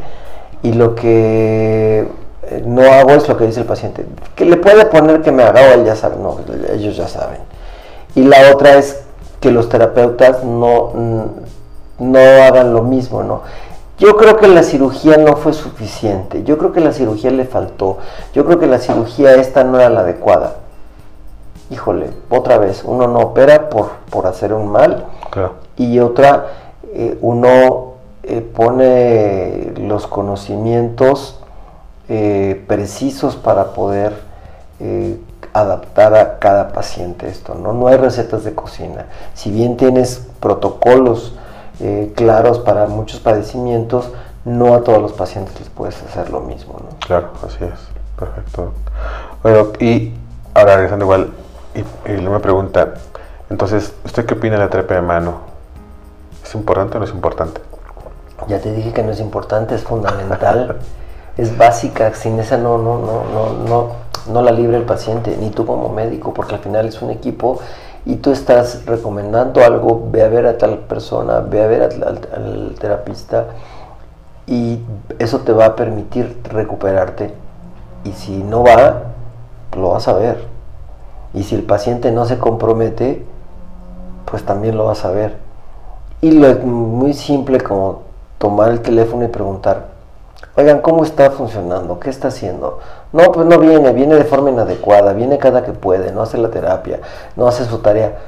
[SPEAKER 2] y lo que eh, no hago es lo que dice el paciente. Que le puede poner que me haga o él ya sabe, no, ellos ya saben. Y la otra es que los terapeutas no, no hagan lo mismo, ¿no? Yo creo que la cirugía no fue suficiente, yo creo que la cirugía le faltó, yo creo que la cirugía esta no era la adecuada híjole, otra vez, uno no opera por, por hacer un mal y otra, eh, uno eh, pone los conocimientos eh, precisos para poder adaptar a cada paciente esto, ¿no? No hay recetas de cocina. Si bien tienes protocolos claros para muchos padecimientos, no a todos los pacientes les puedes hacer lo mismo.
[SPEAKER 1] Claro, así es. Perfecto. Bueno, y ahora regresando igual y, y me pregunta, entonces, ¿usted qué opina de la terapia de mano? ¿Es importante o no es importante?
[SPEAKER 2] Ya te dije que no es importante, es fundamental, es básica, sin esa no, no, no, no, no, no la libre el paciente, ni tú como médico, porque al final es un equipo y tú estás recomendando algo, ve a ver a tal persona, ve a ver al terapista y eso te va a permitir recuperarte. Y si no va, lo vas a ver. Y si el paciente no se compromete, pues también lo vas a ver. Y lo es muy simple como tomar el teléfono y preguntar, oigan, ¿cómo está funcionando? ¿Qué está haciendo? No, pues no viene, viene de forma inadecuada, viene cada que puede, no hace la terapia, no hace su tarea.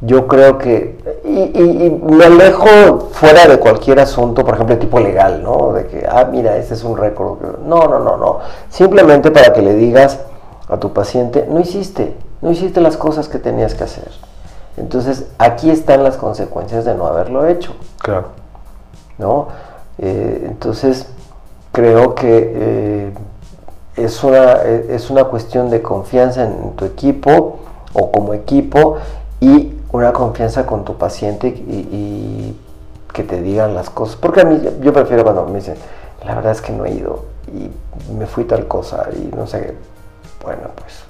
[SPEAKER 2] Yo creo que, y, me alejo fuera de cualquier asunto, por ejemplo, tipo legal, ¿no? De que, ah, mira, este es un récord. No, no, no, no. Simplemente para que le digas, a tu paciente, no hiciste, no hiciste las cosas que tenías que hacer. Entonces, aquí están las consecuencias de no haberlo hecho.
[SPEAKER 1] Claro.
[SPEAKER 2] ¿No? Eh, entonces, creo que eh, es, una, es una cuestión de confianza en tu equipo o como equipo y una confianza con tu paciente y, que te digan las cosas. Porque a mí, yo prefiero cuando me dicen, la verdad es que no he ido y me fui tal cosa y no sé qué bueno, pues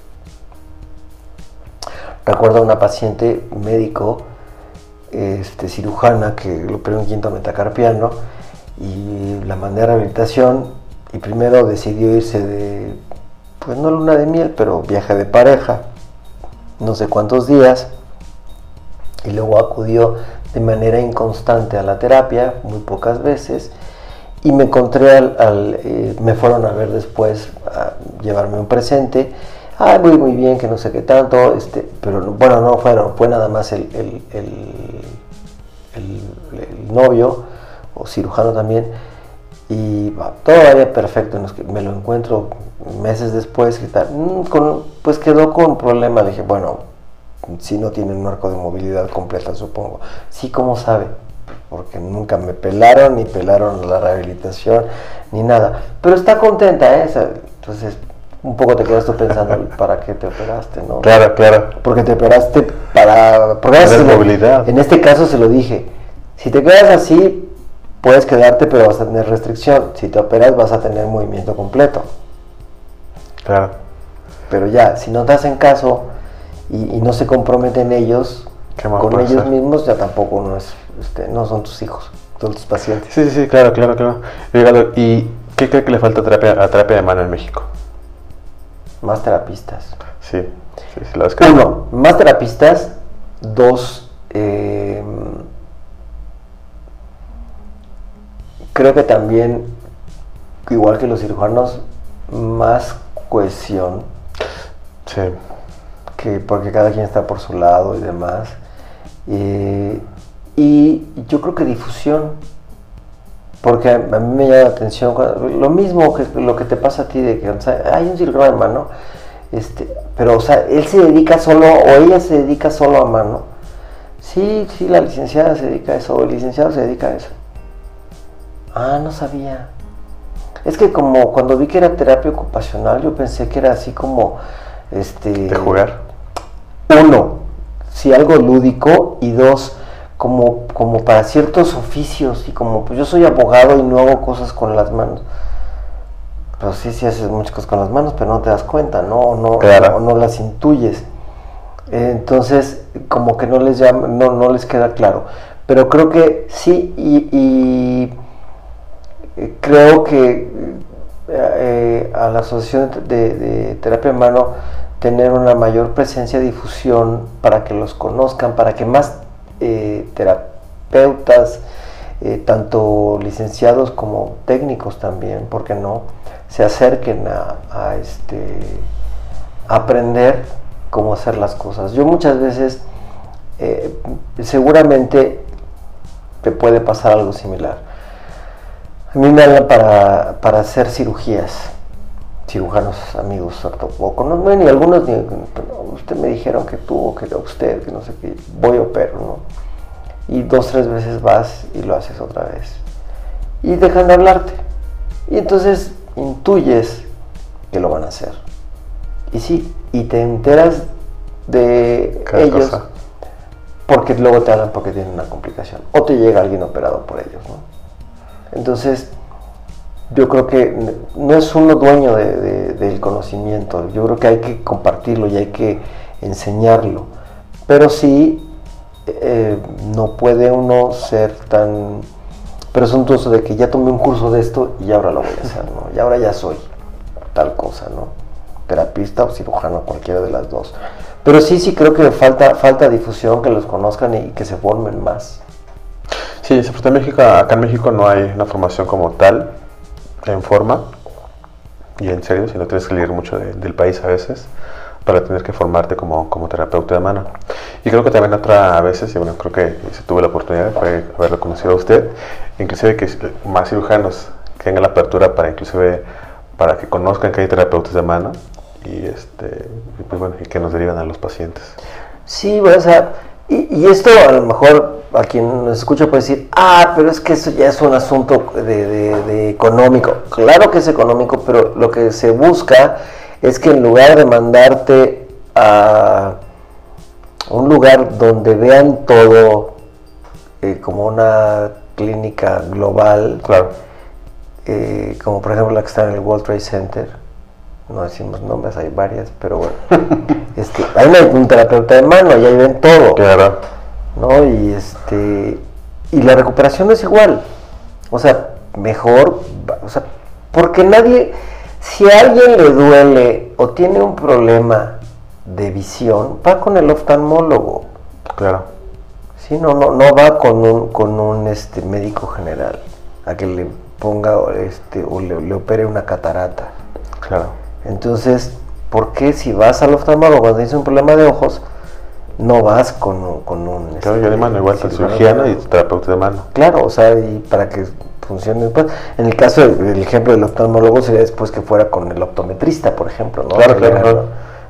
[SPEAKER 2] recuerdo a una paciente médico, este, cirujana, que lo operó en quinto metacarpiano y la mandé a rehabilitación y primero decidió irse de, pues no luna de miel, pero viaje de pareja, no sé cuántos días, y luego acudió de manera inconstante a la terapia, muy pocas veces, y me encontré al, eh, me fueron a ver después a llevarme un presente ah muy muy bien que no sé qué tanto este pero bueno no fueron fue nada más el, el, novio o cirujano también y todo vaya perfecto me lo encuentro meses después que tal mm, pues quedó con problema le dije bueno si no tiene un arco de movilidad completa supongo sí como sabe porque nunca me pelaron, ni pelaron la rehabilitación, ni nada. Pero está contenta, ¿eh? Entonces, un poco te quedas tú pensando, ¿para qué te operaste, no?
[SPEAKER 1] Claro, claro.
[SPEAKER 2] Porque te operaste para... Porque
[SPEAKER 1] movilidad.
[SPEAKER 2] En este caso se lo dije, si te quedas así, puedes quedarte, pero vas a tener restricción. Si te operas, vas a tener movimiento completo.
[SPEAKER 1] Claro.
[SPEAKER 2] Pero ya, si no te hacen caso y, no se comprometen ellos, con ellos mismos, ya tampoco no es este, no son tus hijos, son tus pacientes.
[SPEAKER 1] Sí, sí, claro, claro, claro. ¿Y qué cree que le falta a terapia, a terapia de mano en México?
[SPEAKER 2] Más terapistas.
[SPEAKER 1] Sí, sí,
[SPEAKER 2] Uno, más terapistas. Dos, em, creo que también, igual que los cirujanos, más cohesión.
[SPEAKER 1] Sí.
[SPEAKER 2] Que porque cada quien está por su lado y demás. Eh, y yo creo que difusión, porque a, mí me llama la atención, lo mismo que lo que te pasa a ti, de que hay un cirujano de mano, este, pero o sea, él se dedica solo, o ella se dedica solo a mano, Sí, sí, la licenciada se dedica a eso, o el licenciado se dedica a eso. Ah, no sabía. Es que como cuando vi que era terapia ocupacional, yo pensé que era así como, este...
[SPEAKER 1] De jugar.
[SPEAKER 2] Uno, si algo lúdico, y dos, como, como para ciertos oficios, y como pues yo soy abogado y no hago cosas con las manos. Pero sí, sí haces muchas cosas con las manos, pero no te das cuenta, ¿no? No,
[SPEAKER 1] Claro.
[SPEAKER 2] no, no las intuyes. Entonces, como que no les llama, no, no les queda claro. Pero creo que sí, y, y, eh, creo que eh, a la Asociación de, de Terapia en Mano tener una mayor presencia difusión para que los conozcan, para que más terapeutas, eh, tanto licenciados como técnicos también, ¿por qué no?, se acerquen a, este, aprender cómo hacer las cosas. Yo muchas veces, eh, seguramente te puede pasar algo similar. A mí me hablan para, para hacer cirugías, cirujanos amigos ortopódicos, no, ni algunos, ni, usted me dijeron que tuvo, que usted, que no sé qué, voy a operar, ¿no? Y dos, tres veces vas y lo haces otra vez. Y dejan de hablarte. Y entonces intuyes que lo van a hacer. Y sí, y te enteras de
[SPEAKER 1] Cada
[SPEAKER 2] ellos
[SPEAKER 1] cosa.
[SPEAKER 2] porque luego te hablan porque tienen una complicación. O te llega alguien operado por ellos, ¿no? Entonces, yo creo que no es uno dueño de- de- del conocimiento, yo creo que hay que compartirlo y hay que enseñarlo, pero sí eh, no puede uno ser tan presuntuoso de que ya tomé un curso de esto y ahora lo voy a hacer, ¿no? Y ahora ya soy tal cosa, ¿no? Terapista o cirujano, cualquiera de las dos. Pero sí, sí creo que falta, falta difusión, que los conozcan y que se formen más.
[SPEAKER 1] Sí, se en México, acá en México no hay una formación como tal, en forma y en serio, sino tienes que leer mucho de- del país a veces para tener que formarte como, como terapeuta de mano. Y creo que también otra a veces, y bueno, creo que si tuve la oportunidad fue haberlo conocido a usted, inclusive que más cirujanos tengan la apertura para inclusive para que conozcan que hay terapeutas de mano y este pues bueno, y que nos derivan a los pacientes.
[SPEAKER 2] Sí, bueno, o sea, y, y esto a lo mejor a quien nos escucha puede decir, ah, pero es que eso ya es un asunto de, de- de económico. Claro que es económico, pero lo que se busca es que en lugar de mandarte a un lugar donde vean todo eh, como una clínica global,
[SPEAKER 1] Claro.
[SPEAKER 2] eh, como por ejemplo la que está en el World Trade Center, no decimos nombres, hay varias, pero bueno, este, ahí no hay un terapeuta de mano, y ahí ven todo,
[SPEAKER 1] Claro.
[SPEAKER 2] ¿no? Y este, y la recuperación es igual, o sea, mejor, o sea, porque nadie, si a alguien le duele o tiene un problema de visión, va con el oftalmólogo,
[SPEAKER 1] Claro.
[SPEAKER 2] Sí, no, no, no va con un, con un este, médico general a que le ponga este, o le, le opere una catarata.
[SPEAKER 1] Claro.
[SPEAKER 2] Entonces, ¿por qué si vas al oftalmólogo cuando tienes un problema de ojos, no vas con, un- con un...
[SPEAKER 1] Claro,
[SPEAKER 2] este,
[SPEAKER 1] yo de mano, igual
[SPEAKER 2] cirujano?
[SPEAKER 1] cirujano y terapeuta de mano.
[SPEAKER 2] Claro, o sea, y para que funcione. pues, en el caso del ejemplo del oftalmólogo sería después que fuera con el optometrista, por ejemplo, ¿no?
[SPEAKER 1] Claro, claro, claro.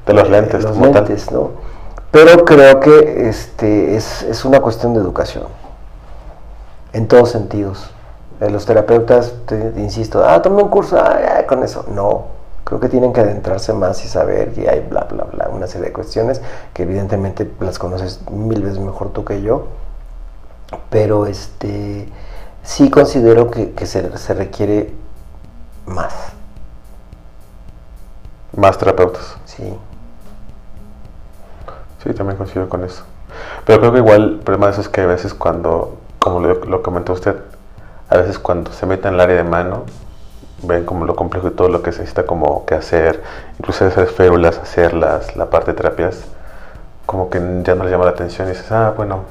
[SPEAKER 1] De los
[SPEAKER 2] eh,
[SPEAKER 1] lentes,
[SPEAKER 2] los
[SPEAKER 1] como tal.
[SPEAKER 2] lentes, ¿no? Pero creo que este es, es una cuestión de educación. En todos sentidos. Eh, Los terapeutas, te, te insisto, ah, tome un curso, ah, con eso. No, creo que tienen que adentrarse más y saber que hay bla, bla, bla, una serie de cuestiones que evidentemente las conoces mil veces mejor tú que yo. Pero este sí considero que, que se, se requiere más.
[SPEAKER 1] Más terapeutas.
[SPEAKER 2] Sí.
[SPEAKER 1] Sí, también coincido con eso. Pero creo que igual el problema de eso es que a veces cuando, como lo, lo comentó usted, a veces cuando se meten en el área de mano, ven como lo complejo y todo lo que se necesita como que hacer, incluso hacer férulas, hacerlas, la parte de terapias, como que ya no les llama la atención y dices, ah, bueno,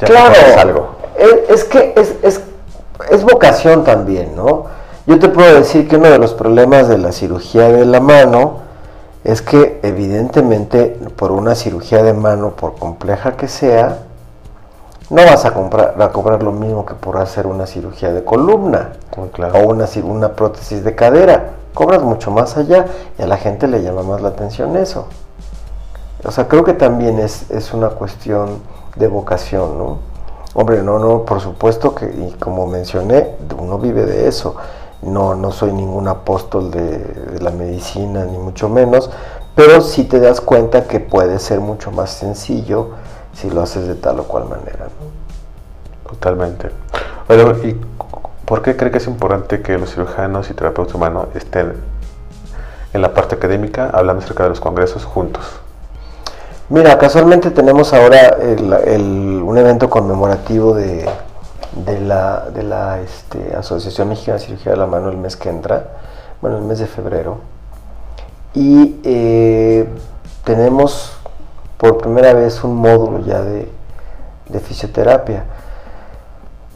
[SPEAKER 1] ya
[SPEAKER 2] claro,
[SPEAKER 1] salgo.
[SPEAKER 2] Es, es que es, es, es vocación también, ¿no? Yo te puedo decir que uno de los problemas de la cirugía de la mano es que evidentemente por una cirugía de mano, por compleja que sea, no vas a, comprar, a cobrar lo mismo que por hacer una cirugía de columna
[SPEAKER 1] Muy claro.
[SPEAKER 2] o una, una prótesis de cadera. Cobras mucho más allá y a la gente le llama más la atención eso. O sea, creo que también es, es una cuestión de vocación, ¿no? Hombre, no, no, por supuesto que, y como mencioné, uno vive de eso. No, no soy ningún apóstol de, la medicina, ni mucho menos, pero sí te das cuenta que puede ser mucho más sencillo si lo haces de tal o cual manera.
[SPEAKER 1] Totalmente. Bueno, ¿y por qué cree que es importante que los cirujanos y terapeutas humanos estén en la parte académica hablando acerca de los congresos juntos?
[SPEAKER 2] Mira, casualmente tenemos ahora un evento conmemorativo de, de la, de la este, Asociación Mexicana de Cirugía de la Mano el mes que entra, bueno, el mes de febrero. Y eh, tenemos por primera vez un módulo ya de, de fisioterapia.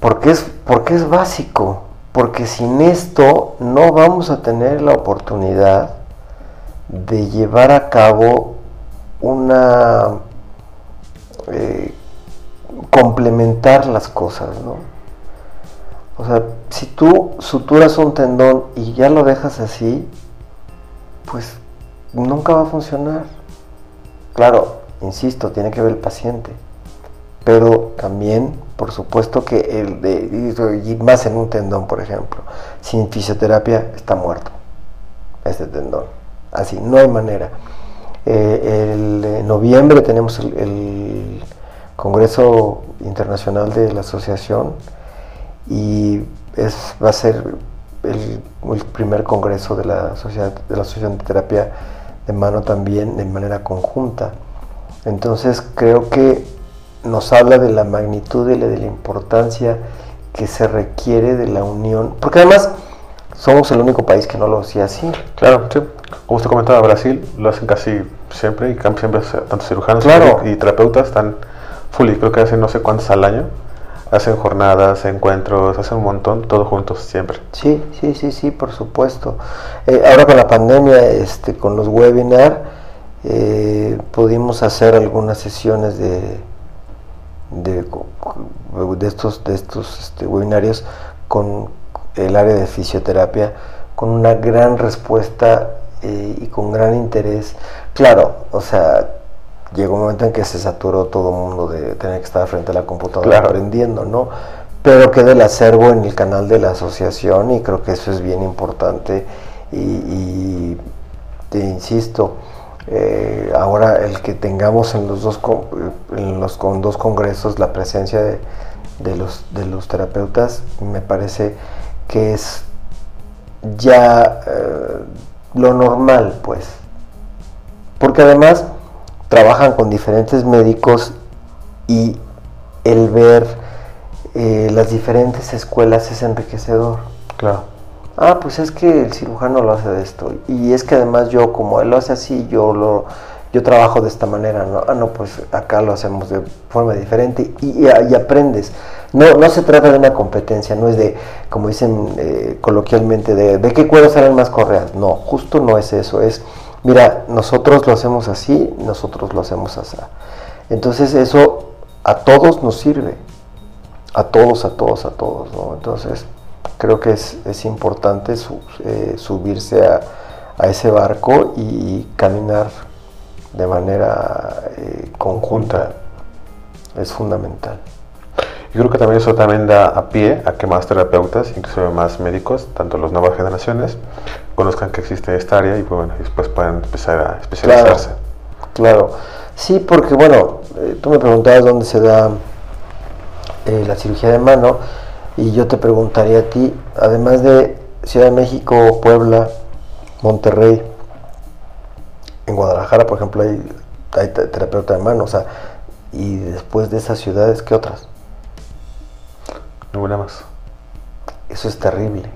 [SPEAKER 2] Porque es, porque es básico, porque sin esto no vamos a tener la oportunidad de llevar a cabo una eh, complementar las cosas, ¿no? O sea, si tú suturas un tendón y ya lo dejas así, pues nunca va a funcionar. Claro, insisto, tiene que ver el paciente. Pero también, por supuesto que el de, y más en un tendón, por ejemplo, sin fisioterapia está muerto este tendón. Así, no hay manera. Eh, en noviembre tenemos el, Congreso Internacional de la Asociación y es, va a ser el, el primer congreso de la, sociedad, de la Asociación de Terapia de Mano también de manera conjunta. Entonces creo que nos habla de la magnitud y de la importancia que se requiere de la unión, porque además somos el único país que no lo hacía así.
[SPEAKER 1] Claro, sí. Como usted comentaba, Brasil lo hacen casi siempre y siempre tanto cirujanos
[SPEAKER 2] Claro.
[SPEAKER 1] y, terapeutas están full y creo que hacen no sé cuántos al año. Hacen jornadas, encuentros, hacen un montón, todos juntos siempre.
[SPEAKER 2] Sí, sí, sí, sí, por supuesto. Eh, ahora con la pandemia, este, con los webinars, eh, pudimos hacer algunas sesiones de, de, de estos, de estos este, webinarios con el área de fisioterapia, con una gran respuesta eh, y con gran interés. Claro, o sea, llegó un momento en que se saturó todo el mundo de tener que estar frente a la computadora
[SPEAKER 1] Claro.
[SPEAKER 2] aprendiendo, ¿no? Pero queda el acervo en el canal de la asociación y creo que eso es bien importante y, y te insisto, eh, ahora el que tengamos en los dos con, en los con dos congresos la presencia de, de los de los terapeutas me parece que es ya eh, lo normal pues porque además trabajan con diferentes médicos y el ver eh, las diferentes escuelas es enriquecedor.
[SPEAKER 1] Claro.
[SPEAKER 2] Ah, pues es que el cirujano lo hace de esto. Y es que además yo, como él lo hace así, yo lo yo trabajo de esta manera, ¿no? Ah, no, pues acá lo hacemos de forma diferente y, y- y aprendes. No, no se trata de una competencia, no es de, como dicen eh, coloquialmente, de, de qué cuero salen más correas. No, justo no es eso, es, mira, nosotros lo hacemos así, nosotros lo hacemos así. Entonces eso a todos nos sirve, a todos, a todos, a todos, ¿no? Entonces creo que es, es importante su- eh, subirse a, a ese barco y caminar de manera eh, conjunta. Es fundamental.
[SPEAKER 1] Y creo que también eso también da a pie a que más terapeutas, inclusive más médicos, tanto las nuevas generaciones, conozcan que existe esta área y pues, bueno, después puedan empezar a especializarse.
[SPEAKER 2] Claro. Sí, porque bueno, eh, tú me preguntabas dónde se da eh, la cirugía de mano y yo te preguntaría a ti, además de Ciudad de México, Puebla, Monterrey, en Guadalajara, por ejemplo, hay, hay te- terapeuta de mano, o sea, y después de esas ciudades, ¿qué otras?
[SPEAKER 1] Ninguna más.
[SPEAKER 2] Eso es terrible.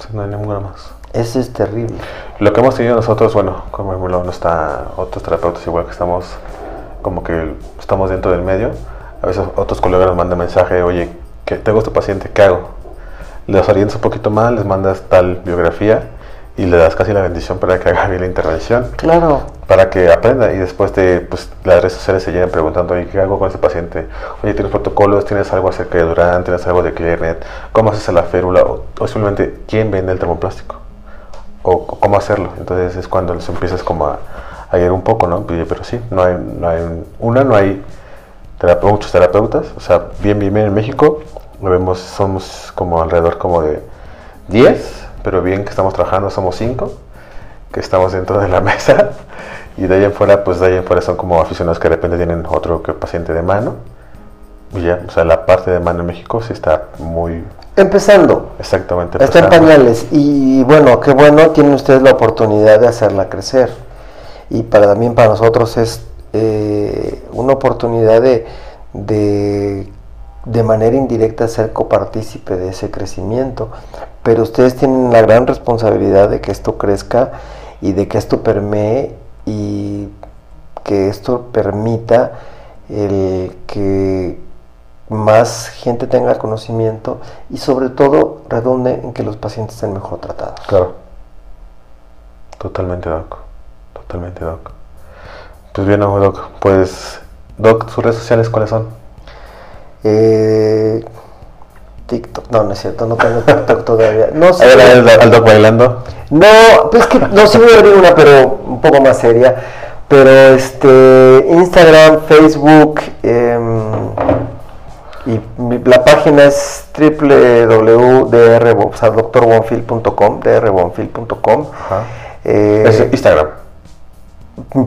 [SPEAKER 1] Sí, no hay ninguna más.
[SPEAKER 2] Eso es terrible.
[SPEAKER 1] Lo que hemos tenido nosotros, bueno, como ejemplo, no está otros terapeutas igual que estamos como que estamos dentro del medio. A veces otros colegas nos mandan mensaje, oye, que tengo este paciente, ¿qué hago? Les orientas un poquito más, les mandas tal biografía y le das casi la bendición para que haga bien la intervención,
[SPEAKER 2] Claro.
[SPEAKER 1] para que aprenda y después de pues, las redes sociales se llegan preguntando, oye, ¿qué hago con este paciente? Oye, ¿tienes protocolos? ¿Tienes algo acerca de Durán? ¿Tienes algo de Clearnet? ¿Cómo haces la férula? O, o simplemente, ¿quién vende el termoplástico? o o cómo hacerlo. Entonces es cuando les empiezas como a, a ir un poco, ¿no? Pero sí, no hay, no hay, una, no hay muchos terapeutas, o sea, bien, bien, bien en México, lo vemos, somos como alrededor como de 10, pero bien que estamos trabajando, somos 5, que estamos dentro de la mesa, y de ahí en fuera, pues de ahí en fuera son como aficionados que de repente tienen otro que paciente de mano, y ya, o sea, la parte de mano en México sí está muy...
[SPEAKER 2] Empezando.
[SPEAKER 1] Exactamente.
[SPEAKER 2] Está en pañales, y bueno, qué bueno, tienen ustedes la oportunidad de hacerla crecer, y para también para nosotros es eh, una oportunidad de, de, manera indirecta ser copartícipe de ese crecimiento, pero ustedes tienen la gran responsabilidad de que esto crezca y de que esto permee y que esto permita el que más gente tenga conocimiento y sobre todo redunde en que los pacientes estén mejor tratados.
[SPEAKER 1] Claro. Totalmente, Doc. Totalmente, Doc. Pues bien, Doc. Pues, Doc, ¿sus redes sociales cuáles son?
[SPEAKER 2] Eh, TikTok, no, no es cierto, no tengo TikTok todavía. No
[SPEAKER 1] sé. al Doc bailando.
[SPEAKER 2] No, pues que no sí voy a abrir una, pero un poco más seria. Pero este, Instagram, Facebook, em, y la página es www.dr, o sea, drbonfil.com.
[SPEAKER 1] Eh, es Instagram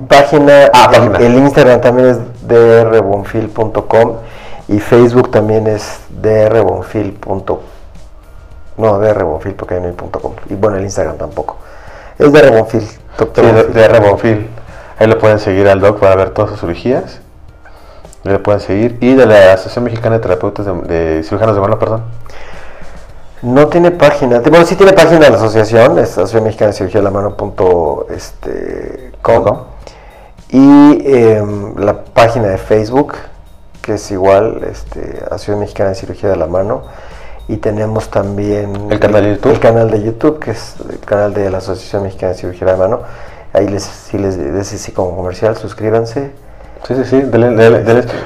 [SPEAKER 2] página, ah, página. El, Instagram también es drbonfil.com y Facebook también es drbonfil.com. No, drbonfil porque no hay .com. Y bueno, el Instagram tampoco. Es drbonfil,
[SPEAKER 1] doctor. Sí, drbonfil. Ahí lo pueden seguir al doc para ver todas sus cirugías. Ahí lo pueden seguir. Y de la Asociación Mexicana de Terapeutas de, Cirujanos de Mano, perdón.
[SPEAKER 2] No tiene página. Bueno, sí tiene página de la asociación, es Asociación Mexicana de Cirugía de la Mano. Punto, este, y em, la página de Facebook, que es igual, este, Asociación Mexicana de Cirugía de la Mano. Y tenemos también
[SPEAKER 1] el canal de YouTube.
[SPEAKER 2] El canal de YouTube, que es el canal de la Asociación Mexicana de Cirugía de la Mano. Ahí les, si les decís como comercial, suscríbanse.
[SPEAKER 1] Sí, sí, sí,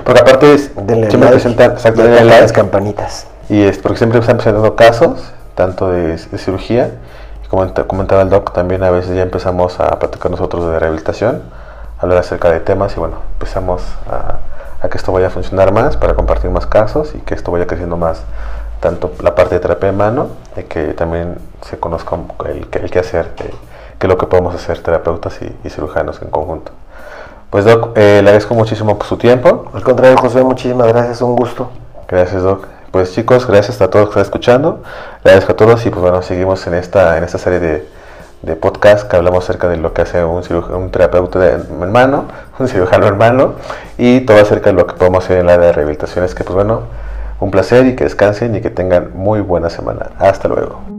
[SPEAKER 1] porque aparte es,
[SPEAKER 2] denle siempre presentar, las campanitas.
[SPEAKER 1] Y es porque siempre están presentando casos, tanto de, de cirugía, y como comentaba el doc, también a veces ya empezamos a platicar nosotros de rehabilitación hablar acerca de temas y bueno, empezamos a, que esto vaya a funcionar más para compartir más casos y que esto vaya creciendo más, tanto la parte de terapia de mano, de que también se conozca el, el que hacer, que es lo que podemos hacer terapeutas y, cirujanos en conjunto. Pues Doc, eh, le agradezco muchísimo por su tiempo.
[SPEAKER 2] Al contrario, José, muchísimas gracias, un gusto.
[SPEAKER 1] Gracias, Doc. Pues chicos, gracias a todos que están escuchando. Gracias a todos y pues bueno, seguimos en esta, en esta serie de de podcast que hablamos acerca de lo que hace un, un terapeuta de hermano, un cirujano hermano y todo acerca de lo que podemos hacer en la área de rehabilitación. Es que, pues bueno, un placer y que descansen y que tengan muy buena semana. Hasta luego.